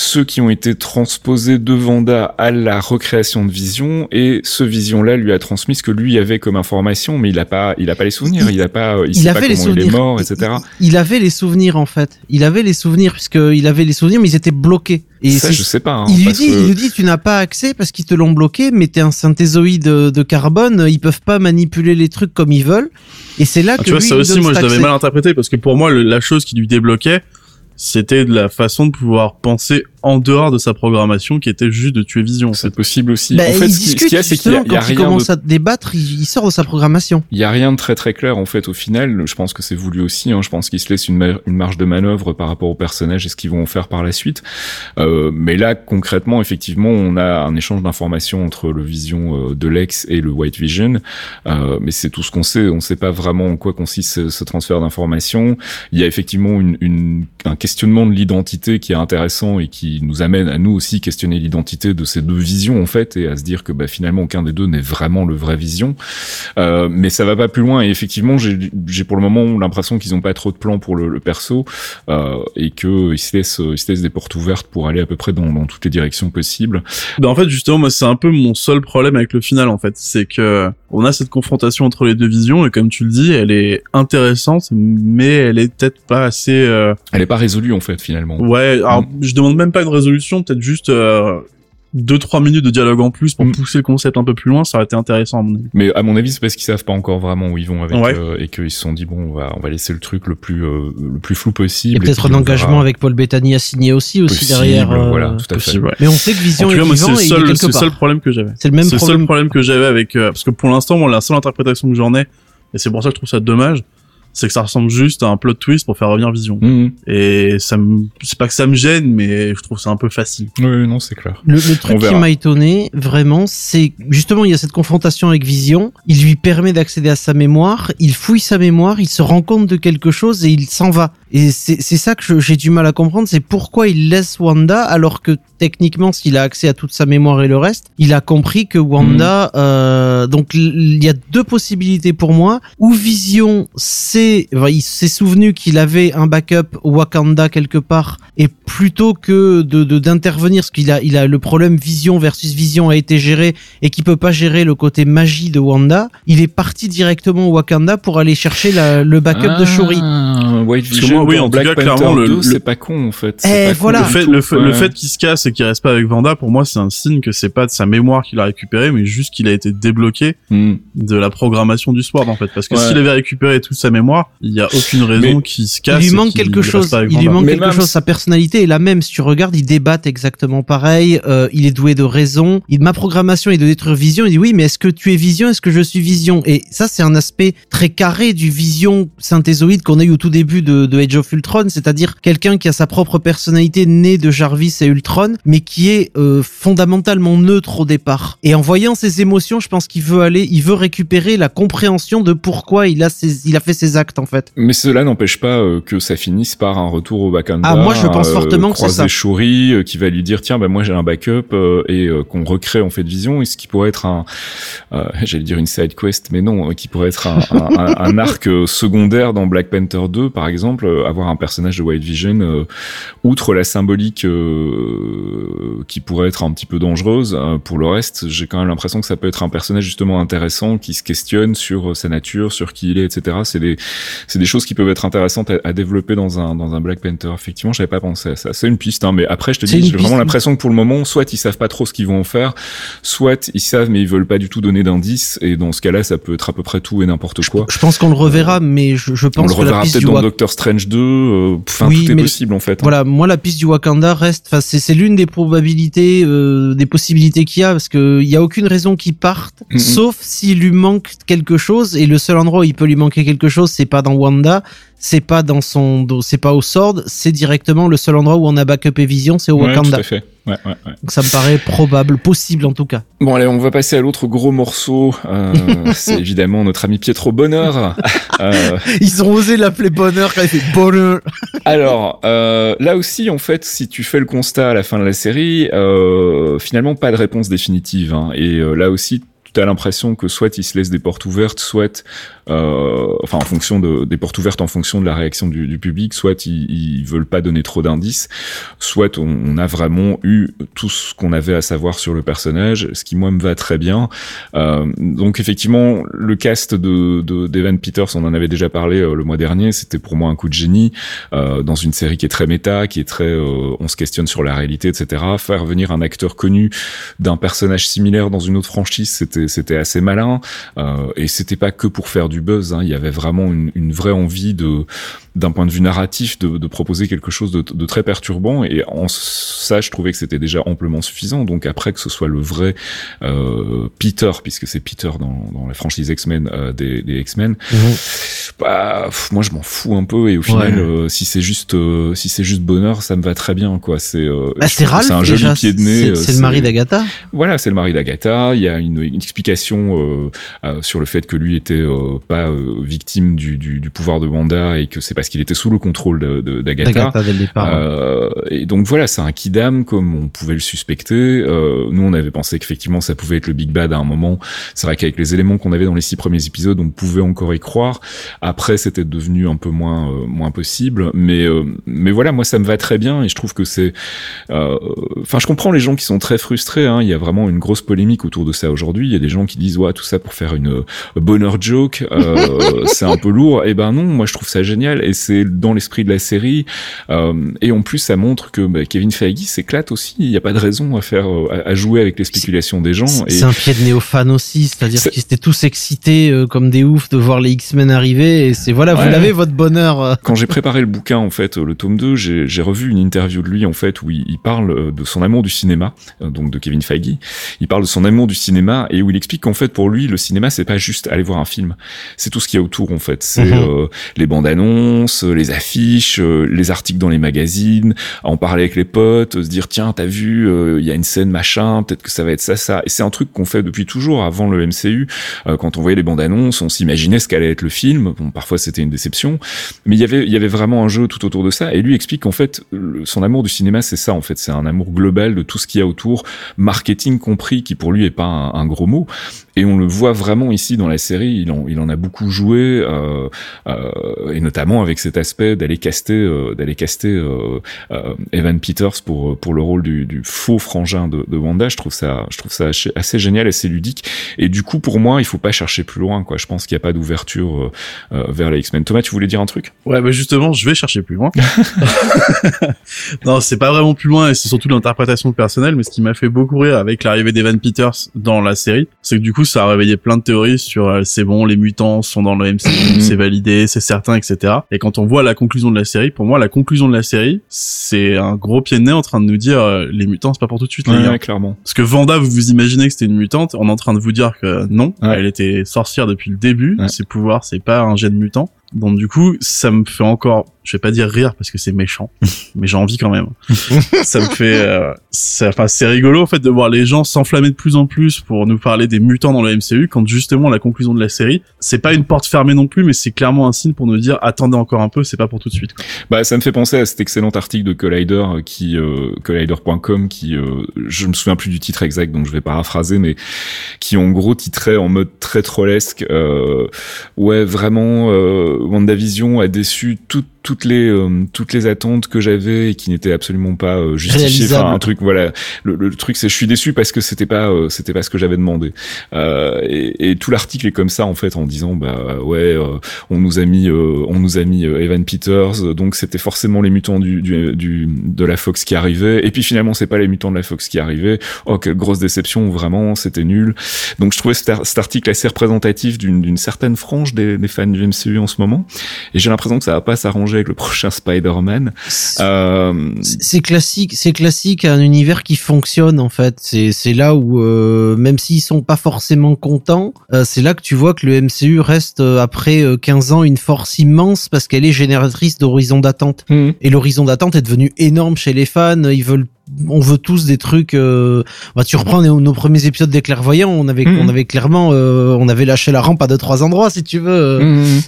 ceux qui ont été transposés de Vanda à la recréation de Vision et ce Vision-là lui a transmis ce que lui avait comme information, mais il a pas, il a pas les souvenirs, il, a pas, il, il sait avait pas les comment il est souvenirs. mort, etc. Il, il avait les souvenirs en fait. Il avait les souvenirs puisque il avait les souvenirs, mais ils étaient bloqués. Et ça, je sais pas. hein, il lui dit, que- il lui dit, tu n'as pas accès parce qu'ils te l'ont bloqué, mais t'es un synthézoïde de, de carbone, ils peuvent pas manipuler les trucs comme ils veulent. Et c'est là Ah, que tu vois, lui, ça il aussi, moi, je l'avais mal interprété parce que pour moi, le- la chose qui lui débloquait, c'était de la façon de pouvoir penser en dehors de sa programmation qui était juste de tuer Vision. en fait. C'est possible aussi. Bah, en fait, il ce qu'il y a, c'est qu'il y a, il y a quand il rien de commence à débattre, il, il sort de sa programmation. Il y a rien de très très clair en fait au final. Je pense que c'est voulu aussi. Hein. Je pense qu'ils se laissent une, ma- une marge de manœuvre par rapport aux personnages et ce qu'ils vont en faire par la suite. Euh, mais là concrètement, effectivement, on a un échange d'informations entre le Vision euh, de Lex et le White Vision. Euh, mais c'est tout ce qu'on sait. On ne sait pas vraiment en quoi consiste ce, ce transfert d'informations. Il y a effectivement une, une- un questionnement de l'identité qui est intéressant et qui nous amène à nous aussi questionner l'identité de ces deux visions en fait et à se dire que bah, finalement aucun des deux n'est vraiment le vrai Vision. Euh, mais ça va pas plus loin et effectivement j'ai pour le moment l'impression qu'ils ont pas trop de plans pour le, le perso euh, et que ils se laissent ils se laissent des portes ouvertes pour aller à peu près dans, dans toutes les directions possibles. Ben, en fait, justement, moi, c'est un peu mon seul problème avec le final, en fait. C'est que on a cette confrontation entre les deux visions, et comme tu le dis, elle est intéressante, mais elle est peut-être pas assez... euh, Elle est pas résolue en fait finalement. Ouais, alors, Mm. je demande même pas une résolution, peut-être juste... Euh... deux trois minutes de dialogue en plus pour Mm. pousser le concept un peu plus loin ça aurait été intéressant à mon avis Mais à mon avis, c'est parce qu'ils savent pas encore vraiment où ils vont avec Ouais. euh, et qu'ils se sont dit bon, on va on va laisser le truc le plus euh, le plus flou Il y possible. a peut-être un engagement verra. avec Paul Bettany à signer aussi, aussi Possible, derrière. euh, voilà, tout à fait. Possible, ouais. Mais on sait que en Vision tout cas est c'est vivant le seul quelque c'est le part. seul problème que j'avais C'est le même le seul problème. problème que j'avais avec euh, parce que pour l'instant moi la seule interprétation que j'en ai et c'est pour ça que je trouve ça dommage c'est que ça ressemble juste à un plot twist pour faire revenir Vision Mhm. et ça me c'est pas que ça me gêne mais je trouve ça un peu facile Oui, non, c'est clair. Le, le truc qui m'a étonné, vraiment, c'est justement il y a cette confrontation avec Vision. Il lui permet d'accéder à sa mémoire. Il fouille sa mémoire. Il se rend compte de quelque chose et il s'en va. Et c'est ça que j'ai du mal à comprendre. C'est pourquoi il laisse Wanda alors que techniquement, s'il a accès à toute sa mémoire et le reste, il a compris que Wanda. euh, donc il y a deux possibilités pour moi. Ou Vision, c'est enfin, il s'est souvenu qu'il avait un backup au Wakanda quelque part et plutôt que de de- d'intervenir parce qu'il a il a le problème Vision versus Vision a été géré et qu'il peut pas gérer le côté magie de Wanda, il est parti directement au Wakanda pour aller chercher la- le backup de Shuri. Ah, White Parce que Vision, moi, oui, en tout Black cas, Panther clairement, le- 2, le- c'est pas con en fait. Eh, con le fait tout, le fait, ouais. le fait qu'il se casse et qu'il reste pas avec Vanda pour moi c'est un signe que c'est pas de sa mémoire qu'il a récupéré mais juste qu'il a été débloqué Hmm. de la programmation du Sword en fait parce que Ouais. s'il avait récupéré toute sa mémoire il y a aucune raison qu'il se casse il lui manque quelque chose. Il lui manque Mais quelque même chose. Sa personnalité est la même. Si tu regardes, il débatte exactement pareil. Euh, il est doué de raison. Il, ma programmation est de détruire Vision. Il dit oui, mais est-ce que tu es Vision? Est-ce que je suis Vision? Et ça, c'est un aspect très carré du Vision synthézoïde qu'on a eu au tout début de, de Age of Ultron, c'est-à-dire quelqu'un qui a sa propre personnalité née de Jarvis et Ultron, mais qui est euh, fondamentalement neutre au départ. Et en voyant ses émotions, je pense qu'il veut aller, il veut récupérer la compréhension de pourquoi il a ses, il a fait ses actes en fait. Mais cela n'empêche pas euh, que ça finisse par un retour au Wakanda. Ah, moi, je pense euh, fortement que c'est ça. Shuri euh, qui va lui dire tiens bah moi j'ai un backup euh, et euh, qu'on recrée en fait Vision et ce qui pourrait être un euh, j'allais dire une side quest mais non euh, qui pourrait être un, un, un- arc euh, secondaire dans Black Panther 2 par exemple euh, avoir un personnage de White Vision euh, outre la symbolique euh, qui pourrait être un petit peu dangereuse euh, pour le reste j'ai quand même l'impression que ça peut être un personnage justement intéressant qui se questionne sur euh, sa nature sur qui il est etc c'est des c'est des choses qui peuvent être intéressantes à, à développer dans un dans un Black Panther. Effectivement, j'avais pas pensé à ça. C'est une piste, hein, mais après, je te dis, j'ai vraiment l'impression que pour le moment, soit ils savent pas trop ce qu'ils vont en faire, soit ils savent mais ils veulent pas du tout donner d'indices. Et dans ce cas-là, ça peut être à peu près tout et n'importe quoi. Je pense qu'on le reverra, mais je, je On pense le que la reverra peut-être dans Wak- Doctor Strange 2. euh, Oui, tout est possible en fait. hein. Voilà, moi la piste du Wakanda reste, enfin c'est c'est l'une des probabilités, euh, des possibilités qu'il y a parce que il y a aucune raison qu'il parte, sauf s'il lui manque quelque chose et le seul endroit où il peut lui manquer quelque chose, c'est pas dans Wanda, c'est pas dans son, do- c'est pas au Sword, c'est directement le seul endroit où on a backup et vision, c'est au Ouais, tout Wakanda. à fait. Ouais, ouais, ouais. Donc ça me paraît probable, possible en tout cas. Bon allez, on va passer à l'autre gros morceau. Euh, c'est évidemment notre ami Pietro Bonheur. Euh, Ils ont osé l'appeler bonheur quand il fait bonheur. Alors, euh, là aussi, en fait, si tu fais le constat à la fin de la série, euh, finalement, pas de réponse définitive. hein. Et euh, là aussi, tu as l'impression que soit ils se laissent des portes ouvertes, soit, euh, enfin, en fonction de, des portes ouvertes en fonction de la réaction du, du public, soit ils, ils veulent pas donner trop d'indices, soit on, on a vraiment eu tout ce qu'on avait à savoir sur le personnage, ce qui moi me va très bien. Euh, donc effectivement, le cast de de- d'Evan Peters, on en avait déjà parlé euh, le mois dernier, c'était pour moi un coup de génie euh, dans une série qui est très méta, qui est très, euh, on se questionne sur la réalité, etc. Faire venir un acteur connu d'un personnage similaire dans une autre franchise, c'était c'était assez malin euh, et c'était pas que pour faire du buzz. Hein. Il y avait vraiment une, une vraie envie de d'un point de vue narratif de, de proposer quelque chose de, de, très perturbant et en ça je trouvais que c'était déjà amplement suffisant donc après que ce soit le vrai euh, Peter puisque c'est Peter dans, dans la franchise X-Men euh, des, des X-Men bah pff, moi je m'en fous un peu et au final Ouais. euh, si c'est juste euh, si c'est juste bonheur ça me va très bien quoi c'est euh, Bah, c'est un joli déjà, pied de nez c'est- euh, le mari d'Agatha voilà, c'est le mari d'Agatha. Il y a une, une explication sur le fait que lui était euh, pas euh, victime du, du, du pouvoir de Wanda et que c'est parce qu'il était sous le contrôle d'Agatha. d'Agatha dès le départ ouais. Et donc voilà, c'est un kidam comme on pouvait le suspecter. Euh, nous, on avait pensé qu'effectivement ça pouvait être le Big Bad à un moment. C'est vrai qu'avec les éléments qu'on avait dans les six premiers épisodes, on pouvait encore y croire. Après, c'était devenu un peu moins euh, moins possible. Mais euh, mais voilà, moi ça me va très bien et je trouve que c'est. euh, Enfin, je comprends les gens qui sont très frustrés. Hein. Il y a vraiment une grosse polémique autour de ça aujourd'hui. Il y a des gens qui disent ouais tout ça pour faire une euh, bonheur joke, euh, c'est un peu lourd. Et ben non, moi je trouve ça génial et c'est dans l'esprit de la série. Euh, et en plus, ça montre que bah, Kevin Feige s'éclate aussi. Il n'y a pas de raison à faire à, à jouer avec les spéculations des gens. Et C'est un pied de néophane aussi, c'est-à-dire C'est- qu'ils étaient tous excités euh, comme des oufs de voir les X-Men arriver et c'est voilà, Ouais. vous l'avez votre bonheur. euh. quand j'ai préparé le bouquin, en fait, le tome 2, j'ai revu une interview de lui, en fait, où il, il parle euh, de son amour du cinéma, euh, donc de Kevin Feige. Il parle de son amour du cinéma et où il explique qu'en fait, pour lui, le cinéma, c'est pas juste aller voir un film. C'est tout ce qu'il y a autour, en fait. C'est Mhm. euh, les bandes annonces, euh, les affiches, euh, les articles dans les magazines, en parler avec les potes, euh, se dire, tiens, t'as vu, euh, il y a une scène, machin, peut-être que ça va être ça, ça. Et c'est un truc qu'on fait depuis toujours, avant le MCU. Euh, quand on voyait les bandes annonces, on s'imaginait ce qu'allait être le film. Bon, parfois, c'était une déception. Mais il y avait, il y avait vraiment un jeu tout autour de ça. Et lui explique qu'en fait, son amour du cinéma, c'est ça, en fait. C'est un amour global de tout ce qu'il y a autour, marketing compris, qui pour lui est pas un gros mot. Et on le voit vraiment ici dans la série. Il en, il en a beaucoup joué, euh, euh, et notamment avec cet aspect d'aller caster, euh, d'aller caster euh, euh, Evan Peters pour pour le rôle du, du faux frangin de, de Wanda. Je trouve ça, je trouve ça assez- génial, assez ludique. Et du coup, pour moi, il faut pas chercher plus loin. Quoi. Je pense qu'il n'y a pas d'ouverture euh, vers les X-Men. Thomas, tu voulais dire un truc? Ouais, bah justement, je vais chercher plus loin. non, c'est pas vraiment plus loin et c'est surtout l'interprétation personnelle, mais ce qui m'a fait beaucoup rire avec l'arrivée d'Evan Peters dans la série, c'est que du coup, ça a réveillé plein de théories sur euh, c'est bon, les mutants sont dans le MCU, c'est validé, c'est certain, etc. Et quand on voit la conclusion de la série, pour moi, la conclusion de la série, c'est un gros pied de nez en train de nous dire euh, les mutants, c'est pas pour tout de suite, les gars. clairement. Parce que Vanda, vous vous imaginez que c'était une mutante, on est en train de vous dire que non, Ouais. elle était sorcière depuis le début, Ouais. ses pouvoirs, c'est pas un gène mutant. Donc du coup, ça me fait encore, je vais pas dire rire parce que c'est méchant, mais j'ai envie quand même. ça me fait, euh, ça- enfin c'est rigolo en fait de voir les gens s'enflammer de plus en plus pour nous parler des mutants dans le MCU quand justement la conclusion de la série, c'est pas une porte fermée non plus, mais c'est clairement un signe pour nous dire attendez encore un peu, c'est pas pour tout de suite. Quoi. Bah, ça me fait penser à cet excellent article de Collider euh, qui euh, collider.com qui euh, je me souviens plus du titre exact donc je vais paraphraser mais qui en gros titrait en mode très trollesque euh, ouais vraiment euh, WandaVision a déçu toutes toutes les euh, toutes les attentes que j'avais et qui n'étaient absolument pas euh, justifiées. Enfin un truc voilà. Le, le truc c'est je suis déçu parce que c'était pas euh, c'était pas ce que j'avais demandé. Euh, et, et tout l'article est comme ça en fait en disant bah ouais euh, on nous a mis euh, on nous a mis euh, Evan Peters donc c'était forcément les mutants du, du, du de la Fox qui arrivaient. Et puis finalement c'est pas les mutants de la Fox qui arrivaient. Oh quelle grosse déception vraiment c'était nul. Donc je trouvais cet, ar- cet article assez représentatif d'une d'une certaine frange des, des fans du MCU en ce moment. Et j'ai l'impression que ça va pas s'arranger avec le prochain Spider-Man euh, C'est classique, c'est classique un univers qui fonctionne en fait. C'est là où euh, même s'ils sont pas forcément contents, euh, c'est là que tu vois que le MCU reste après euh, 15 ans une force immense parce qu'elle est génératrice d'horizon d'attente. hmm. Et l'horizon d'attente est devenu énorme chez les fans. Ils veulent, on veut tous des trucs. Euh... Bah, tu reprends nos, nos premiers épisodes des clairvoyants. On avait, Mhm. on avait clairement, euh, on avait lâché la rampe à deux trois endroits, si tu veux.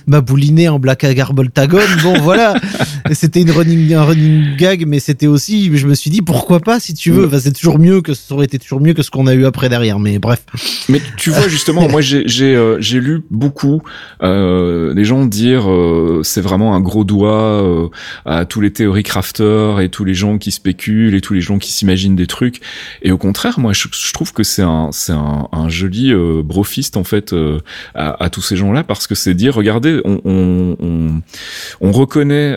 Babouliné en Black Agar Boltagon. Bon, voilà. C'était une running, un running gag, mais c'était aussi, je me suis dit, pourquoi pas, si tu veux. Enfin, c'est toujours mieux que, ça aurait été toujours mieux que ce qu'on a eu après derrière. Mais bref. Mais tu vois justement, moi j'ai j'ai euh, j'ai lu beaucoup euh, des gens dire euh, c'est vraiment un gros doigt euh, à tous les théories crafters et tous les gens qui spéculent et tous les gens qui s'imaginent des trucs. Et au contraire, moi je, je trouve que c'est un c'est un, un joli euh, brofiste en fait euh, à, à tous ces gens-là parce que c'est dire regardez on on, on, on reconnaît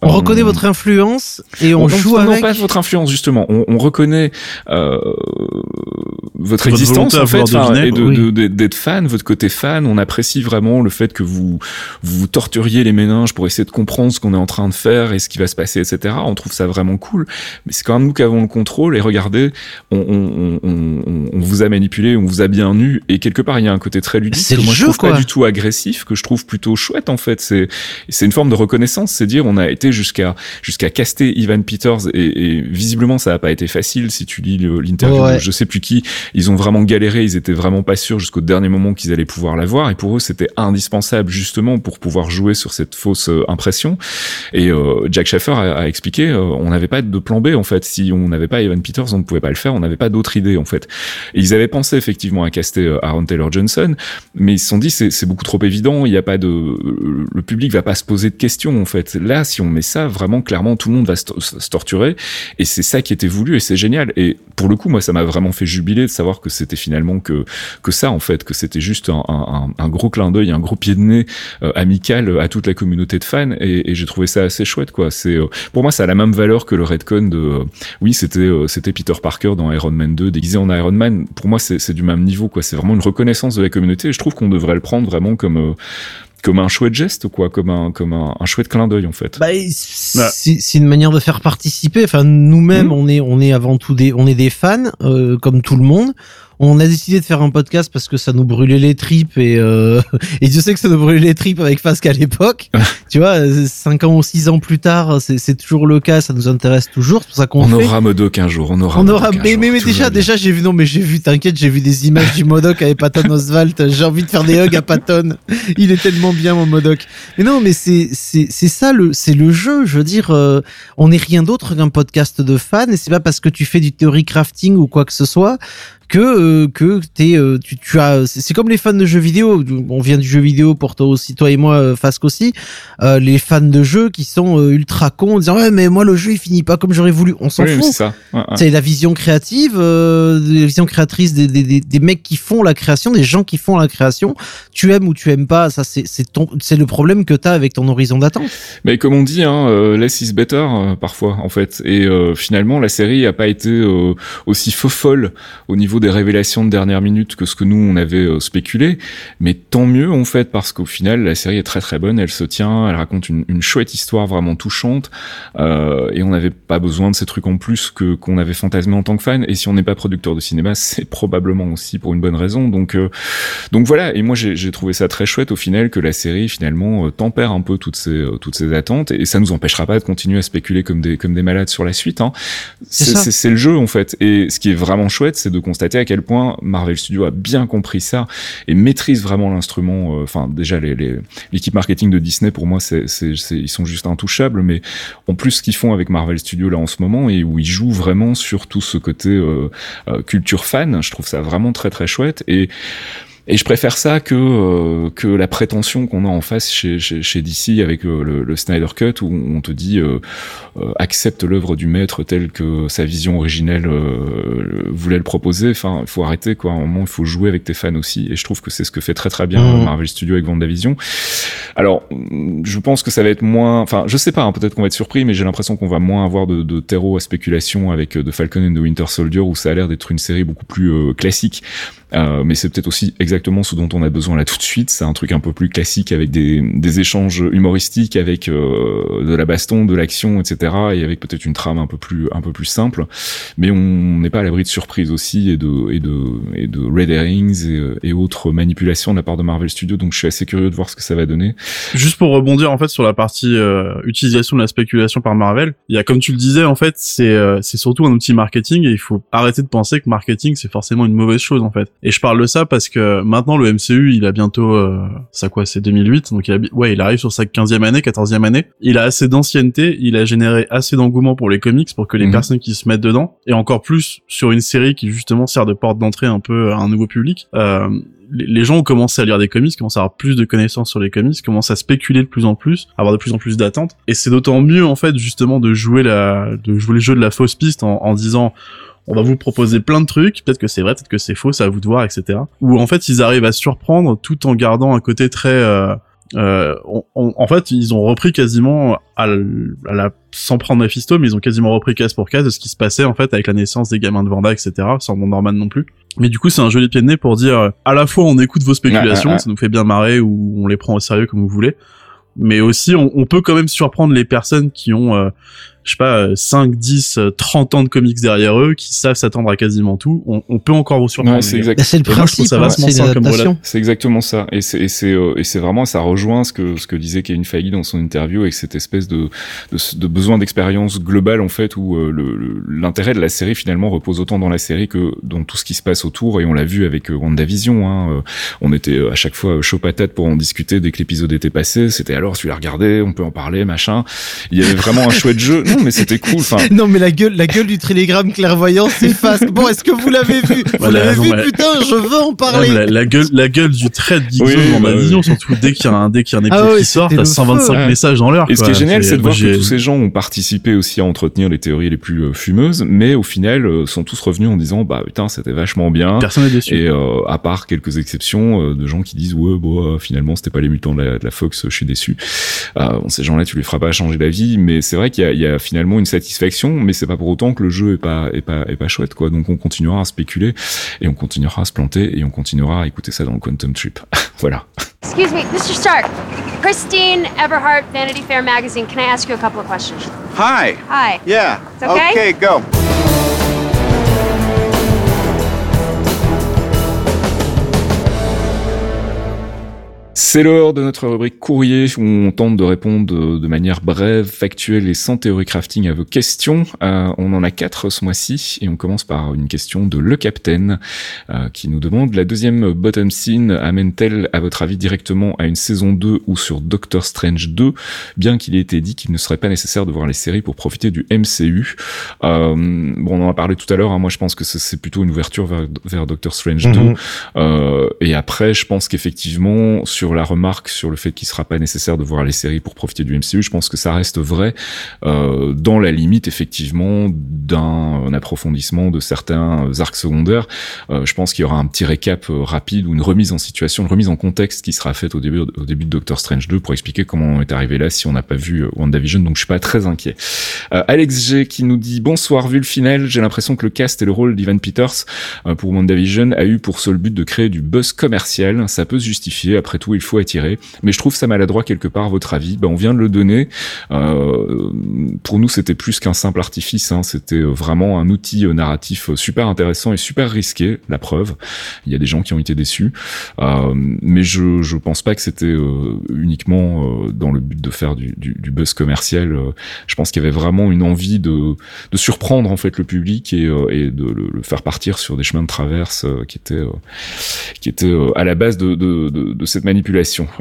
On reconnaît votre influence et on, on joue non, non, avec. pas votre influence justement. On, on reconnaît euh, votre, Votre existence en fait, vouloir enfin, deviner, et de- quoi. de- de- d'être fan, votre côté fan. On apprécie vraiment le fait que vous vous torturiez les méninges pour essayer de comprendre ce qu'on est en train de faire et ce qui va se passer, etc. On trouve ça vraiment cool. Mais c'est quand même nous qui avons le contrôle. Et regardez, on, on, on, on, on vous a manipulé, on vous a bien nu. Et quelque part, il y a un côté très ludique C'est que le moi je jeu, trouve quoi. pas du tout agressif, que je trouve plutôt chouette en fait. C'est c'est une forme de reconnaissance, c'est dire on a été jusqu'à jusqu'à caster Ivan Peters et, et visiblement ça n'a pas été facile. Si tu lis l'interview Ouais. de je sais plus qui, ils ont vraiment galéré, ils étaient vraiment pas sûrs jusqu'au dernier moment qu'ils allaient pouvoir l'avoir. Et pour eux c'était indispensable justement pour pouvoir jouer sur cette fausse euh, impression. Et euh, Jack Schaeffer a, a expliqué euh, on n'avait pas de plan B en fait. Si on n'avait pas Ivan Peters on ne pouvait pas le faire. On n'avait pas d'autre idée en fait. Et ils avaient pensé effectivement à caster euh, Aaron Taylor Johnson mais ils se sont dit c'est beaucoup trop évident. Il y a pas de le public va pas se poser de questions en fait. Là si on met ça vraiment clairement tout le monde va se, torturer. Et c'est ça qui était voulu et c'est génial. Et pour le coup moi ça m'a vraiment fait jubiler de savoir que c'était finalement que ça en fait que c'était juste un, gros clin d'œil un gros pied de nez euh, amical à toute la communauté de fans. Et, j'ai trouvé ça assez chouette quoi. C'est euh, pour moi ça a la même valeur que le redcon de euh, oui c'était euh, c'était Peter Parker dans Iron Man 2 déguisé en Iron Man. Pour moi c'est du même niveau quoi. C'est vraiment une reconnaissance de la communauté. Et je trouve qu'on devrait le prendre vraiment comme euh, comme un chouette geste quoi? Comme un comme un, un chouette clin d'œil en fait Bah, c'est c'est une manière de faire participer. Enfin, nous-mêmes, Mhm. on est, on est avant tout des, on est des fans, euh, comme tout le monde. On a décidé de faire un podcast parce que ça nous brûlait les tripes et euh, et je sais que ça nous brûlait les tripes avec Fasque à l'époque. tu vois, euh, cinq ans ou six ans plus tard, c'est toujours le cas. Ça nous intéresse toujours. C'est pour ça qu'on on fait. aura Modoc un jour on aura On aura, mais, jour, mais, mais déjà, déjà, j'ai vu, non, mais j'ai vu, t'inquiète, j'ai vu des images du Modoc avec Patton Oswalt. J'ai envie de faire des hugs à Patton. Il est tellement bien, mon Modoc. Mais non, mais c'est, c'est, c'est ça le, c'est le jeu. Je veux dire, euh, on n'est rien d'autre qu'un podcast de fans et c'est pas parce que tu fais du theory crafting ou quoi que ce soit que euh, que t'es euh, tu, tu as c'est comme les fans de jeux vidéo on vient du jeu vidéo pour toi aussi toi et moi euh, Fasque aussi euh, les fans de jeux qui sont ultra cons en disant ouais mais moi le jeu il finit pas comme j'aurais voulu on s'en Oui, fout c'est Ouais, ouais. la vision créative, euh, la vision créatrice des, des, des, des mecs qui font la création, des gens qui font la création. Tu aimes ou tu aimes pas, ça c'est c'est ton c'est le problème que t'as avec ton horizon d'attente. Mais comme on dit, hein, euh, less is better parfois en fait. Et euh, finalement, la série a pas été euh, aussi faux folle au niveau des révélations de dernière minute que ce que nous on avait euh, spéculé. Mais tant mieux en fait parce qu'au final, la série est très très bonne. Elle se tient, elle raconte une, une chouette histoire vraiment touchante. Euh, et on n'avait pas besoin de ces trucs en plus que qu'on avait fantasmé en tant que fan. Et si on n'est pas producteur de cinéma, c'est probablement aussi pour une bonne raison. Donc euh, donc voilà. Et moi j'ai trouvé ça très chouette au final que la série finalement euh, tempère un peu toutes ces euh, toutes ces attentes et ça nous empêchera pas de continuer à spéculer comme des comme des malades sur la suite. Hein. C'est le jeu en fait. Et ce qui est vraiment chouette, c'est de constater à quel point Marvel Studios a bien compris ça et maîtrise vraiment l'instrument. euh, Enfin déjà l'équipe marketing de Disney pour moi c'est ils sont juste intouchables. Mais en plus ce qu'ils font avec Marvel Studios là en ce moment et où ils jouent vraiment sur tout ce côté euh, euh, culture fan, je trouve ça vraiment très très chouette et et je préfère ça que euh, que la prétention qu'on a en face chez, chez, chez DC avec euh, le, le Snyder Cut où on te dit euh, accepte l'œuvre du maître telle que sa vision originelle voulait le proposer. Enfin, il faut arrêter quoi. À un moment, il faut jouer avec tes fans aussi. Et je trouve que c'est ce que fait très très bien euh, Marvel Studios avec WandaVision. Alors, je pense que ça va être moins. Enfin, je sais pas. hein, Peut-être qu'on va être surpris, mais j'ai l'impression qu'on va moins avoir de, de terreau à spéculation avec The Falcon and the Winter Soldier où ça a l'air d'être une série beaucoup plus classique. Mais c'est peut-être aussi exactement ce dont on a besoin là tout de suite. C'est un truc un peu plus classique avec des, échanges humoristiques, avec euh, de la baston, de l'action, etc. Et avec peut-être une trame un peu plus simple. Mais on n'est pas à l'abri de surprises aussi et de red herrings et, et autres manipulations de la part de Marvel Studios. Donc je suis assez curieux de voir ce que ça va donner. Juste pour rebondir en fait sur la partie euh, utilisation de la spéculation par Marvel, il y a comme tu le disais en fait, c'est euh, c'est surtout un outil marketing et il faut arrêter de penser que marketing c'est forcément une mauvaise chose en fait. Et je parle de ça parce que maintenant le MCU, il a bientôt euh, ça quoi, c'est 2008, donc il a, ouais, il arrive sur sa 15e année, 14e année. Il a assez d'ancienneté, il a généré assez d'engouement pour les comics pour que les Mhm. personnes qui se mettent dedans et encore plus sur une série qui justement sert de porte d'entrée un peu à un nouveau public. Euh, les gens ont commencé à lire des comics, commencent à avoir plus de connaissances sur les comics, commencent à spéculer de plus en plus, à avoir de plus en plus d'attentes. Et c'est d'autant mieux en fait justement de jouer la, de jouer le jeu de la fausse piste en, en disant on va vous proposer plein de trucs, peut-être que c'est vrai, peut-être que c'est faux, c'est à vous de voir, etc. Ou en fait ils arrivent à surprendre tout en gardant un côté très euh, euh, on- on- en fait, ils ont repris quasiment à, l- à la sans prendre Mephisto, mais ils ont quasiment repris case pour case de ce qui se passait en fait avec la naissance des gamins de Vanda, etc. Sans mon Norman non plus. Mais du coup, c'est un joli pied de nez pour dire à la fois on écoute vos spéculations, ça nous fait bien marrer ou on les prend au sérieux comme vous voulez, mais aussi on, on peut quand même surprendre les personnes qui ont euh, je sais pas, euh, 5, 10, euh, 30 ans de comics derrière eux, qui savent s'attendre à quasiment tout, on, on peut encore vous surprendre. Ouais, c'est exact. Bah, c'est le moi, principe, ça hein, vachement c'est comme exactement ça. Et c'est et c'est euh, et c'est vraiment ça rejoint ce que ce que disait Kevin Feige dans son interview avec cette espèce de de, de besoin d'expérience globale en fait où euh, le- le- l'intérêt de la série finalement repose autant dans la série que dans tout ce qui se passe autour et on l'a vu avec euh, WandaVision. Hein, euh, on était euh, à chaque fois chaud patate pour en discuter dès que l'épisode était passé. C'était alors tu l'as regardé, on peut en parler, machin. Il y avait vraiment un chouette jeu. Non mais c'était cool. Enfin Non mais la gueule, la gueule du télégramme clairvoyant, c'est face. Bon, est-ce que vous l'avez vu? Vous l'avez vu, putain, je veux en parler. la, la gueule, la gueule du trait de Oui, dans ma bah, vision, surtout dès qu'il y a un, dès qu'il y a un épisode Ah ouais, qui sort, t'as le 125 feu. messages en l'heure. Et ce qui est génial, c'est de voir que tous ces gens ont participé aussi à entretenir les théories les plus euh, fumeuses, mais au final euh, sont tous revenus en disant bah putain c'était vachement bien. Personne n'est déçu. Et euh, à part quelques exceptions euh, de gens qui disent ouais bon euh, finalement c'était pas les mutants de la, de la Fox, je suis déçu. Euh, bon, ces gens-là tu les feras pas changer d'avis, mais c'est vrai qu'il y a, il y a finalement une satisfaction, mais c'est pas pour autant que le jeu est pas est pas est pas chouette quoi. Donc on continuera à spéculer et on continuera à se planter et on continuera à écouter ça dans le Quantum Trip. voilà. Excuse me, Mr. Stark. Christine Everhart, Vanity Fair magazine. Can I ask you a couple of questions? Hi. Hi. Yeah. It's okay? Okay, go. C'est l'heure de notre rubrique courrier où on tente de répondre de, manière brève, factuelle et sans théorie crafting à vos questions. Euh, on en a quatre ce mois-ci et on commence par une question de Le Capitaine euh, qui nous demande la deuxième bottom scene amène-t-elle à votre avis directement à une saison 2 ou sur Doctor Strange 2 bien qu'il ait été dit qu'il ne serait pas nécessaire de voir les séries pour profiter du MCU. Euh, bon, on en a parlé tout à l'heure, hein, moi je pense que c'est- plutôt une ouverture vers, vers Doctor Strange 2 Mhm. euh, et après, je pense qu'effectivement, sur la remarque sur le fait qu'il sera pas nécessaire de voir les séries pour profiter du MCU, je pense que ça reste vrai euh, dans la limite effectivement d'un un approfondissement de certains arcs secondaires. Euh, je pense qu'il y aura un petit récap euh, rapide ou une remise en situation, une remise en contexte qui sera faite au début au début de Doctor Strange 2 pour expliquer comment on est arrivé là si on n'a pas vu WandaVision. Donc je suis pas très inquiet. Alex G qui nous dit bonsoir vu le final, j'ai l'impression que le cast et le rôle d'Ivan Peters pour WandaVision a eu pour seul but de créer du buzz commercial. Ça peut se justifier, après tout, il faut attirer. Mais je trouve ça maladroit quelque part, votre avis. Ben, on vient de le donner. Euh, pour nous, c'était plus qu'un simple artifice. Hein. C'était euh, vraiment un outil euh, narratif super intéressant et super risqué. La preuve, il y a des gens qui ont été déçus. Mais je je pense pas que c'était uniquement dans le but de faire du, du, buzz commercial. Je pense qu'il y avait vraiment une envie de de surprendre en fait le public et, et de le, faire partir sur des chemins de traverse qui étaient qui étaient à la base de, de, de cette manipulation.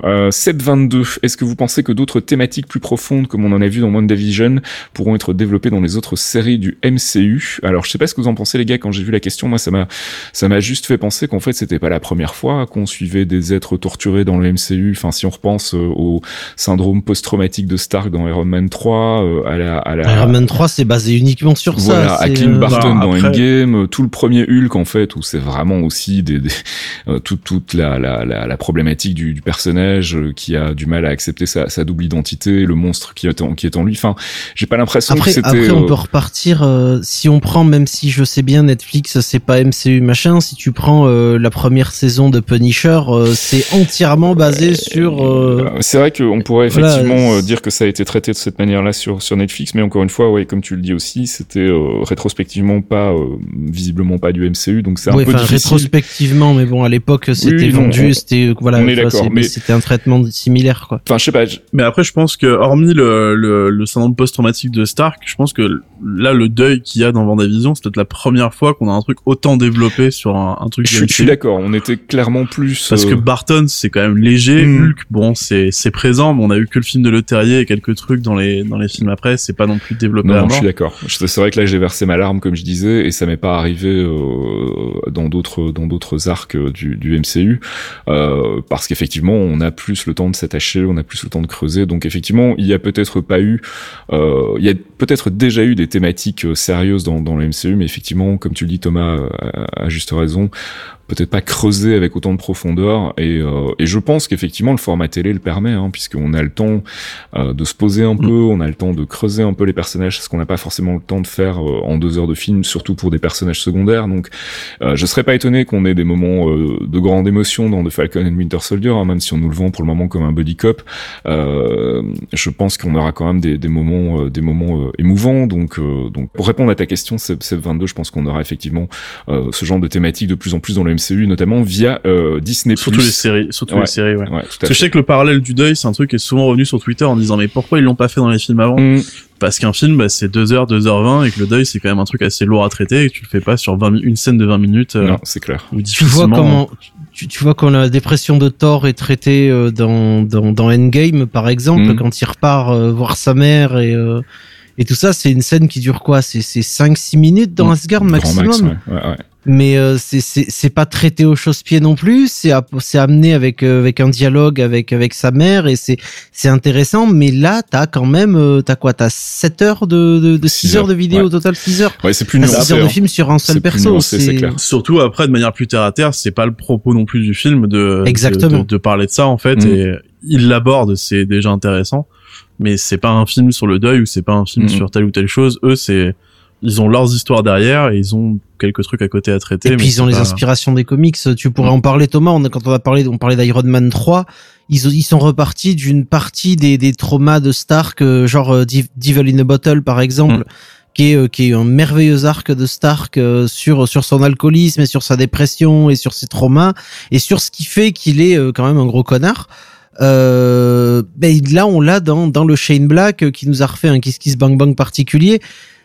Euh, 722, est-ce que vous pensez que d'autres thématiques plus profondes, comme on en a vu dans WandaVision, pourront être développées dans les autres séries du MCU Alors, je sais pas ce que vous en pensez, les gars. Quand j'ai vu la question, moi, ça m'a ça m'a juste fait penser qu'en fait, c'était pas la première fois qu'on suivait des êtres torturés dans le MCU. Enfin, si on repense euh, au syndrome post-traumatique de Stark dans Iron Man 3, euh, à la à la Iron Man 3, c'est basé uniquement sur voilà, ça. à Clint euh, Barton bah, dans après- Endgame, tout le premier Hulk en fait, où c'est vraiment aussi des, des euh, toute toute la la, la, la problématique du, du personnage euh, qui a du mal à accepter sa, sa double identité, le monstre qui est en, qui est en lui. Enfin, j'ai pas l'impression que c'était. après, on euh, peut repartir. euh, si on prend, même si je sais bien Netflix, c'est pas MCU machin. Si tu prends euh, la première saison de Punisher, euh, c'est entièrement basé sur. euh, Euh, C'est vrai qu'on pourrait Voilà, effectivement c'est- dire que ça a été traité de cette manière-là sur sur Netflix, mais encore une fois, ouais, comme tu le dis aussi, c'était euh, rétrospectivement pas euh, visiblement pas du MCU, donc c'est un ouais, peu difficile. rétrospectivement, mais bon, à l'époque, c'était oui, vendu, c'était voilà, on est vois, d'accord, mais- c'était un traitement similaire, quoi. Enfin, je sais pas. je- Mais après, je pense que, hormis le, le, le syndrome post-traumatique de Stark, je pense que là, le deuil qu'il y a dans Vendavision, c'est peut-être la première fois qu'on a un truc autant développé sur un, un truc Je, suis- je suis MCU. d'accord. On était clairement plus Parce que euh, Barton, c'est quand même léger. Mm. Hulk, bon, c'est c'est présent, mais on a eu que le film de Le Terrier et quelques trucs dans les dans les films après. C'est pas non plus développé Non, à non, je suis d'accord. C'est vrai que là j'ai versé ma larme comme je disais et ça m'est pas arrivé euh, dans d'autres dans d'autres arcs euh, du, du MCU euh, parce qu'effectivement on a plus le temps de s'attacher, on a plus le temps de creuser. Donc effectivement il y a peut-être pas eu, euh, il y a peut-être déjà eu des thématiques euh, sérieuses dans, dans le MCU, mais effectivement comme tu le dis Thomas euh, à juste raison, peut-être pas creusé avec autant de profondeur. Et, euh, et je pense qu'effectivement le format télé le permet, hein, puisqu'on a le temps euh, de se poser un peu, on a le temps de creuser un peu les personnages, ce qu'on n'a pas forcément le temps de faire euh, en deux heures de film, surtout pour des personnages secondaires. Donc, euh, je serais pas étonné qu'on ait des moments euh, de grande émotion dans The Falcon and Winter Soldier, hein, même si on nous le vend pour le moment comme un buddy cop. Euh, je pense qu'on aura quand même des, des moments, euh, des moments euh, émouvants. Donc, euh, donc, pour répondre à ta question, Seb 22, je pense qu'on aura effectivement euh, ce genre de thématique de plus en plus dans le MCU, notamment via euh, Disney+. Surtout les séries, surtout Ouais. les séries, ouais. Ouais, tout à Parce que fait. je sais que le parallèle du deuil, c'est un truc qui est souvent revenu sur Twitter en disant mais pourquoi ils l'ont pas fait dans les films avant? Mm. Parce qu'un film, bah, c'est 2 heures, 2h20 et que le deuil, c'est quand même un truc assez lourd à traiter et que tu le fais pas sur 20, mi- une scène de 20 minutes. euh, Non, c'est clair. ou Tu vois difficilement- comment tu, tu vois quand la dépression de Thor est traitée euh, dans, dans, dans Endgame par exemple Mhm. quand il repart euh, voir sa mère et euh, et tout ça c'est une scène qui dure quoi? C'est c'est 5 6 minutes dans Mm. Asgard Grand maximum? max, ouais, ouais, ouais. Mais euh, c'est pas traité au chausse-pied non plus c'est amené avec euh, avec un dialogue avec avec sa mère et c'est c'est intéressant mais là t'as quand même euh, t'as quoi? T'as 7 heures de de, de 6 Six heures de vidéo ouais. au total? 6 heures? Ouais, c'est plus nuancé. 6 heures de hein. film sur un seul perso c'est clair. Surtout après, de manière plus terre à terre, c'est pas le propos non plus du film de, Exactement. de, de- de parler de ça en fait. Mm. Et il l'aborde, c'est déjà intéressant. Mais c'est pas un film sur le deuil ou c'est pas un film Mm. sur telle ou telle chose. Eux, c'est ils ont leurs histoires derrière et ils ont quelques trucs à côté à traiter. Et mais puis ils ont les pas- inspirations des comics. Tu pourrais en parler, Thomas. On, a- quand on a parlé, on parlait d'Iron Man 3. Ils, ils sont repartis d'une partie des, des traumas de Stark, euh, genre euh, Devil in a Bottle par exemple, Mm. qui est euh, qui est un merveilleux arc de Stark sur sur son alcoolisme et sur sa dépression et sur ses traumas et sur ce qui fait qu'il est quand même un gros connard. Euh, ben là on l'a dans dans le Shane Black qui nous a refait un Kiss Kiss Bang Bang particulier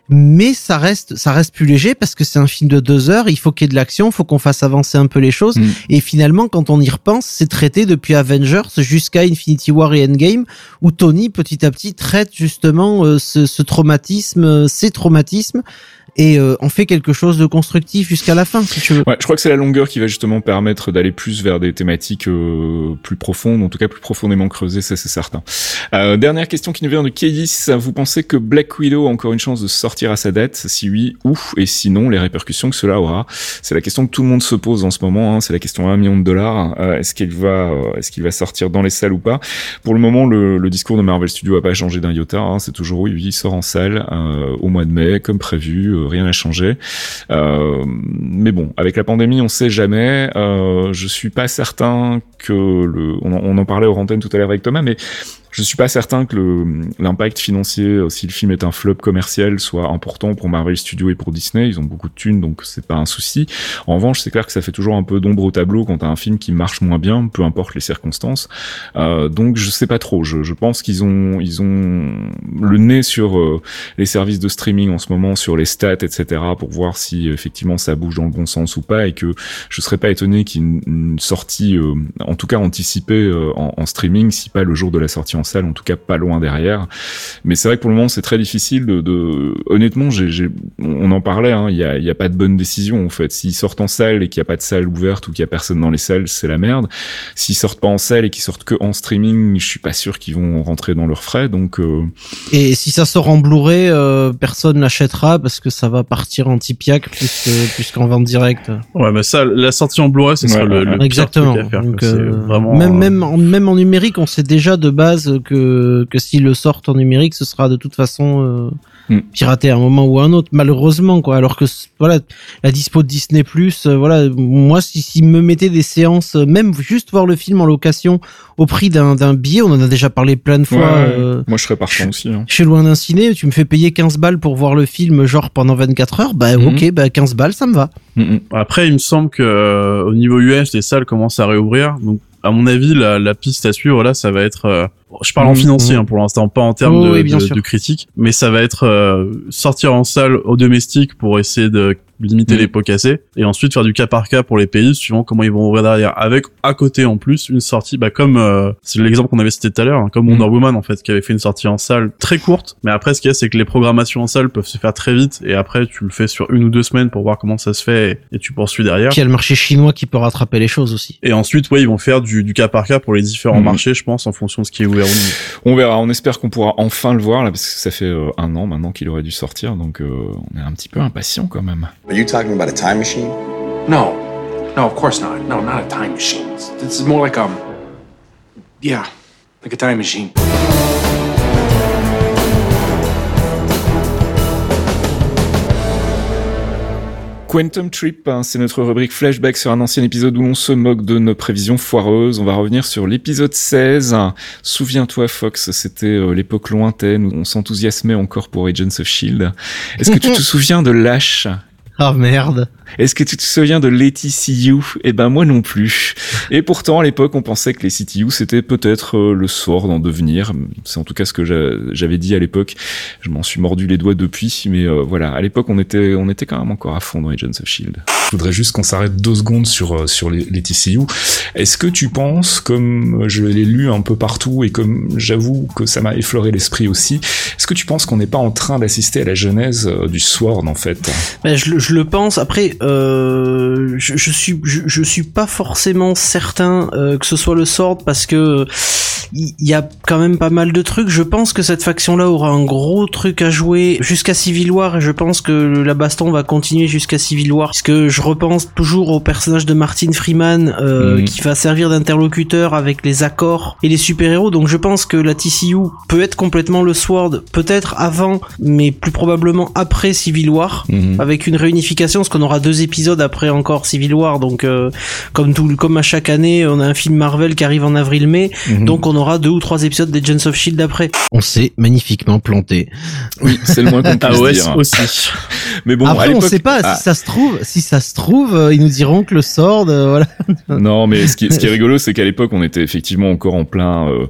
mais ça reste ça reste plus léger parce que c'est un film de deux heures il faut qu'il y ait de l'action il faut qu'on fasse avancer un peu les choses Mm. et finalement quand on y repense c'est traité depuis Avengers jusqu'à Infinity War et Endgame où Tony petit à petit traite justement euh, ce, ce traumatisme euh, ces traumatismes et euh, en fait quelque chose de constructif jusqu'à la fin si tu veux Ouais, je crois que c'est la longueur qui va justement permettre d'aller plus vers des thématiques euh, plus profondes, en tout cas plus profondément creusées, ça c'est certain. Euh, dernière question qui nous vient de Kédis. Vous pensez que Black Widow a encore une chance de sortir à sa date Si oui, où? Et sinon, les répercussions que cela aura? C'est la question que tout le monde se pose en ce moment. Hein, c'est la question à un million de dollars. Euh, est-ce qu'il va, euh, est-ce qu'il va sortir dans les salles ou pas? Pour le moment, le, le discours de Marvel Studios a pas changé d'un iota. Hein, c'est toujours oui, oui, il sort en salle euh, au mois de mai, comme prévu. Rien n'a changé. Euh, mais bon, avec la pandémie, on sait jamais. Euh, je suis pas certain que le. On en, parlait aux antennes tout à l'heure avec Thomas, mais je suis pas certain que l'impact financier, euh, si le film est un flop commercial, soit important pour Marvel Studios et pour Disney. Ils ont beaucoup de thunes, donc c'est pas un souci. En revanche, c'est clair que ça fait toujours un peu d'ombre au tableau quand t'as un film qui marche moins bien, peu importe les circonstances. Euh, donc je sais pas trop. Je, je pense qu'ils ont ils ont le nez sur euh, les services de streaming en ce moment, sur les stats, etc., pour voir si effectivement ça bouge dans le bon sens ou pas, et que je serais pas étonné qu'il sortie, euh, en tout cas anticipée euh, en, en streaming, si pas le jour de la sortie en salle, en tout cas pas loin derrière. Mais c'est vrai que pour le moment c'est très difficile de, de... honnêtement, j'ai, j'ai- on en parlait, hein, il y a, y a pas de bonne décision en fait. S'ils sortent en salle et qu'il y a pas de salle ouverte ou qu'il y a personne dans les salles, c'est la merde. S'ils sortent pas en salle et qu'ils sortent que en streaming, je suis pas sûr qu'ils vont rentrer dans leurs frais, donc. euh, et si ça sort en Blu-ray euh, personne l'achètera parce que ça va partir en Tipiac plus que- plus qu'en vente directe Ouais, mais ça, la sortie en Blu-ray, ce sera Ouais, le, le pire Exactement. truc à faire. Donc. C'est euh, vraiment même euh, même en, même en numérique, on sait déjà de base que que s'ils le sortent en numérique, ce sera de toute façon euh, Mm. piraté à un moment ou à un autre. Malheureusement, quoi. Alors que voilà, la dispo de Disney Plus, voilà, moi si s'ils me mettaient des séances, euh, même juste voir le film en location au prix d'un d'un billet, on en a déjà parlé plein de fois. ouais, euh, Moi je serais partant aussi. Hein. chez loin d'un ciné, tu me fais payer 15 balles pour voir le film genre pendant 24 heures, bah Mhm. ok, bah 15 balles, ça me va. Mm, mm. Après, il me semble que euh, au niveau US, les salles commencent à réouvrir. Donc, à mon avis, la, la piste à suivre là, ça va être. euh, je parle en Mhm. financier hein, pour l'instant, pas en termes Oh, de, oui, de critique, mais ça va être euh, sortir en salle au domestique pour essayer de limiter Mhm. les pots cassés et ensuite faire du cas par cas pour les pays suivant comment ils vont ouvrir derrière avec à côté en plus une sortie bah comme euh, c'est l'exemple qu'on avait cité tout à l'heure hein, comme Mhm. Wonder Woman en fait qui avait fait une sortie en salle très courte mais après ce qu'il y a c'est que les programmations en salle peuvent se faire très vite et après tu le fais sur une ou deux semaines pour voir comment ça se fait et, et tu poursuis derrière Puis il y a le marché chinois qui peut rattraper les choses aussi. et ensuite, ouais, ils vont faire du, du cas par cas pour les différents Mhm. marchés, je pense, en fonction de ce qui est ouvert ou non. On verra, on espère qu'on pourra enfin le voir là parce que ça fait euh, un an maintenant qu'il aurait dû sortir donc euh, on est un petit peu impatient quand même. Are you talking about a time machine? No. No, of course not. No, not a time machine. It's- This is more like um, yeah, like a time machine. Quantum Trip, hein, c'est notre rubrique flashback sur un ancien épisode où l'on se moque de nos prévisions foireuses. On va revenir sur l'épisode 16. Souviens-toi, Fox, c'était euh, l'époque lointaine où on s'enthousiasmait encore pour Agents of Shield. Est-ce que tu te souviens de Lash? Ah merde. Est-ce que tu te souviens de les TCU Eh ben moi non plus. Et pourtant à l'époque on pensait que les CTU c'était peut-être euh, le sort d'en devenir. C'est en tout cas ce que j'a- j'avais dit à l'époque. Je m'en suis mordu les doigts depuis, mais euh, voilà, à l'époque on était on était quand même encore à fond dans Agents of Shield. Voudrais juste qu'on s'arrête deux secondes sur euh, sur les, TCU. Est-ce que tu penses, comme je l'ai lu un peu partout et comme j'avoue que ça m'a effleuré l'esprit aussi, est-ce que tu penses qu'on n'est pas en train d'assister à la genèse euh, du Sword en fait? Ben, je, le- pense. Après, euh, je, je suis, je, suis pas forcément certain euh, que ce soit le Sword parce que il y, a quand même pas mal de trucs. Je pense que cette faction-là aura un gros truc à jouer jusqu'à Civil War et je pense que la baston va continuer jusqu'à Civil War. Parce que je repense toujours au personnage de Martin Freeman euh, Mhm. qui va servir d'interlocuteur avec les accords et les super-héros. Donc je pense que la TCU peut être complètement le Sword, peut-être avant, mais plus probablement après Civil War Mhm. avec une réunification, parce qu'on aura deux épisodes après encore Civil War, donc euh, comme tout, comme à chaque année, on a un film Marvel qui arrive en avril-mai, Mhm. donc on aura deux ou trois épisodes d'Agents of Shield après. On s'est magnifiquement planté. Oui, c'est le moins qu'on Ah puisse ouais, dire. aussi. Mais bon, à après, on l'époque- sait pas Ah, si ça se trouve, si ça se trouve, euh, ils nous diront que le Sword, euh, voilà. Non, mais ce qui, ce qui est rigolo, c'est qu'à l'époque, on était effectivement encore en plein, euh,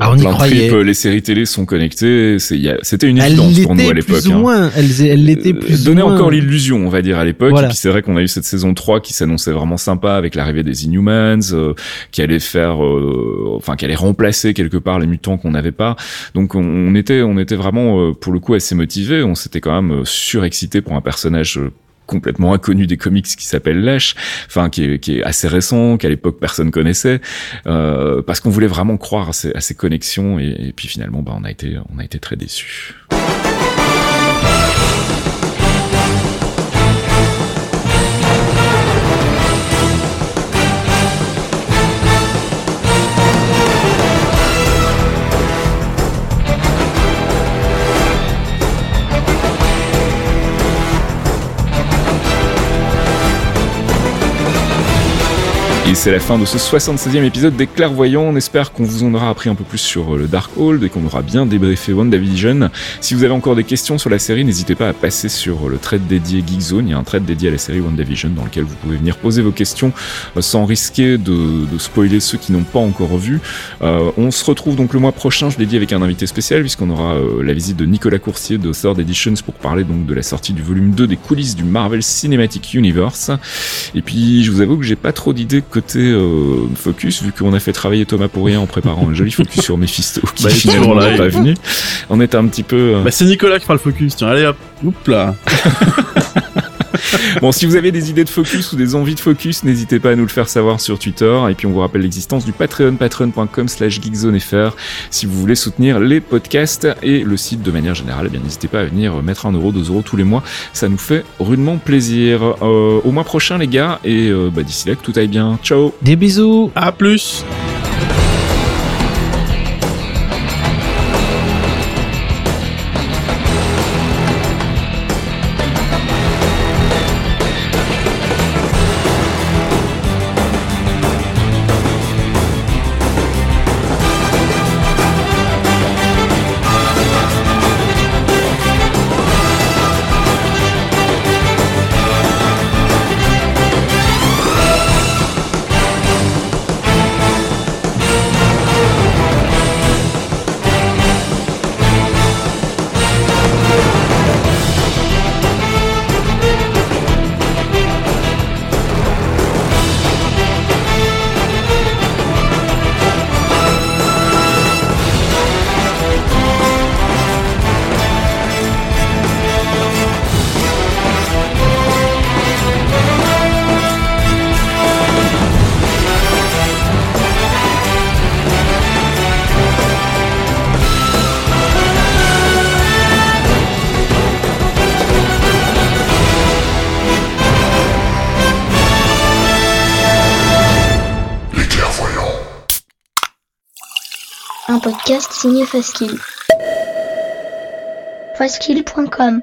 Ah, en on y plein croyait. trip. Les séries télé sont connectées. Y c'était une Elle évidence pour nous à l'époque. plus ou hein. moins, elle, elle l'était plus ou Donnait moins. encore l'illusion, on va dire, à l'époque. Voilà. Et puis c'est vrai qu'on a eu cette saison 3 qui s'annonçait vraiment sympa avec l'arrivée des Inhumans, euh, qui allait faire, euh, enfin, qui allait remplacer quelque part les mutants qu'on n'avait pas. Donc on, on était, on était vraiment, euh, pour le coup, assez motivés. On s'était quand même surexcité pour un personnage euh, complètement inconnu des comics qui s'appelle Lash, enfin qui est, qui est assez récent, qu'à l'époque personne connaissait, euh, parce qu'on voulait vraiment croire à ces, à ces connexions et, et puis finalement bah, on a été on a été très déçus. Et c'est la fin de ce 76e épisode des Clairvoyants. On espère qu'on vous en aura appris un peu plus sur euh, le Darkhold et qu'on aura bien débriefé WandaVision. Si vous avez encore des questions sur la série, n'hésitez pas à passer sur le thread dédié Geekzone. Il y a un thread dédié à la série WandaVision dans lequel vous pouvez venir poser vos questions euh, sans risquer de, spoiler ceux qui n'ont pas encore vu. Euh, on se retrouve donc le mois prochain, je l'ai dit, avec un invité spécial puisqu'on aura euh, la visite de Nicolas Coursier de Third Editions pour parler donc de la sortie du volume 2 des coulisses du Marvel Cinematic Universe. Et puis, je vous avoue que j'ai pas trop d'idées côté euh, focus, vu qu'on a fait travailler Thomas pour rien en préparant un joli focus sur Mephisto, qui Bah, est finalement n'est pas venu. On était un petit peu... euh, Bah, c'est Nicolas qui fera le focus. Tiens, allez hop. Oups là. Bon, si vous avez des idées de focus ou des envies de focus, n'hésitez pas à nous le faire savoir sur Twitter. Et puis, on vous rappelle l'existence du Patreon, patreon.com slash geekzonefr. Si vous voulez soutenir les podcasts et le site de manière générale, eh bien, n'hésitez pas à venir mettre un euro, deux euros tous les mois. Ça nous fait rudement plaisir. Euh, au mois prochain, les gars. Et euh, bah, d'ici là, que tout aille bien. Ciao Des bisous. À plus. Signé Faskill. Faskill.com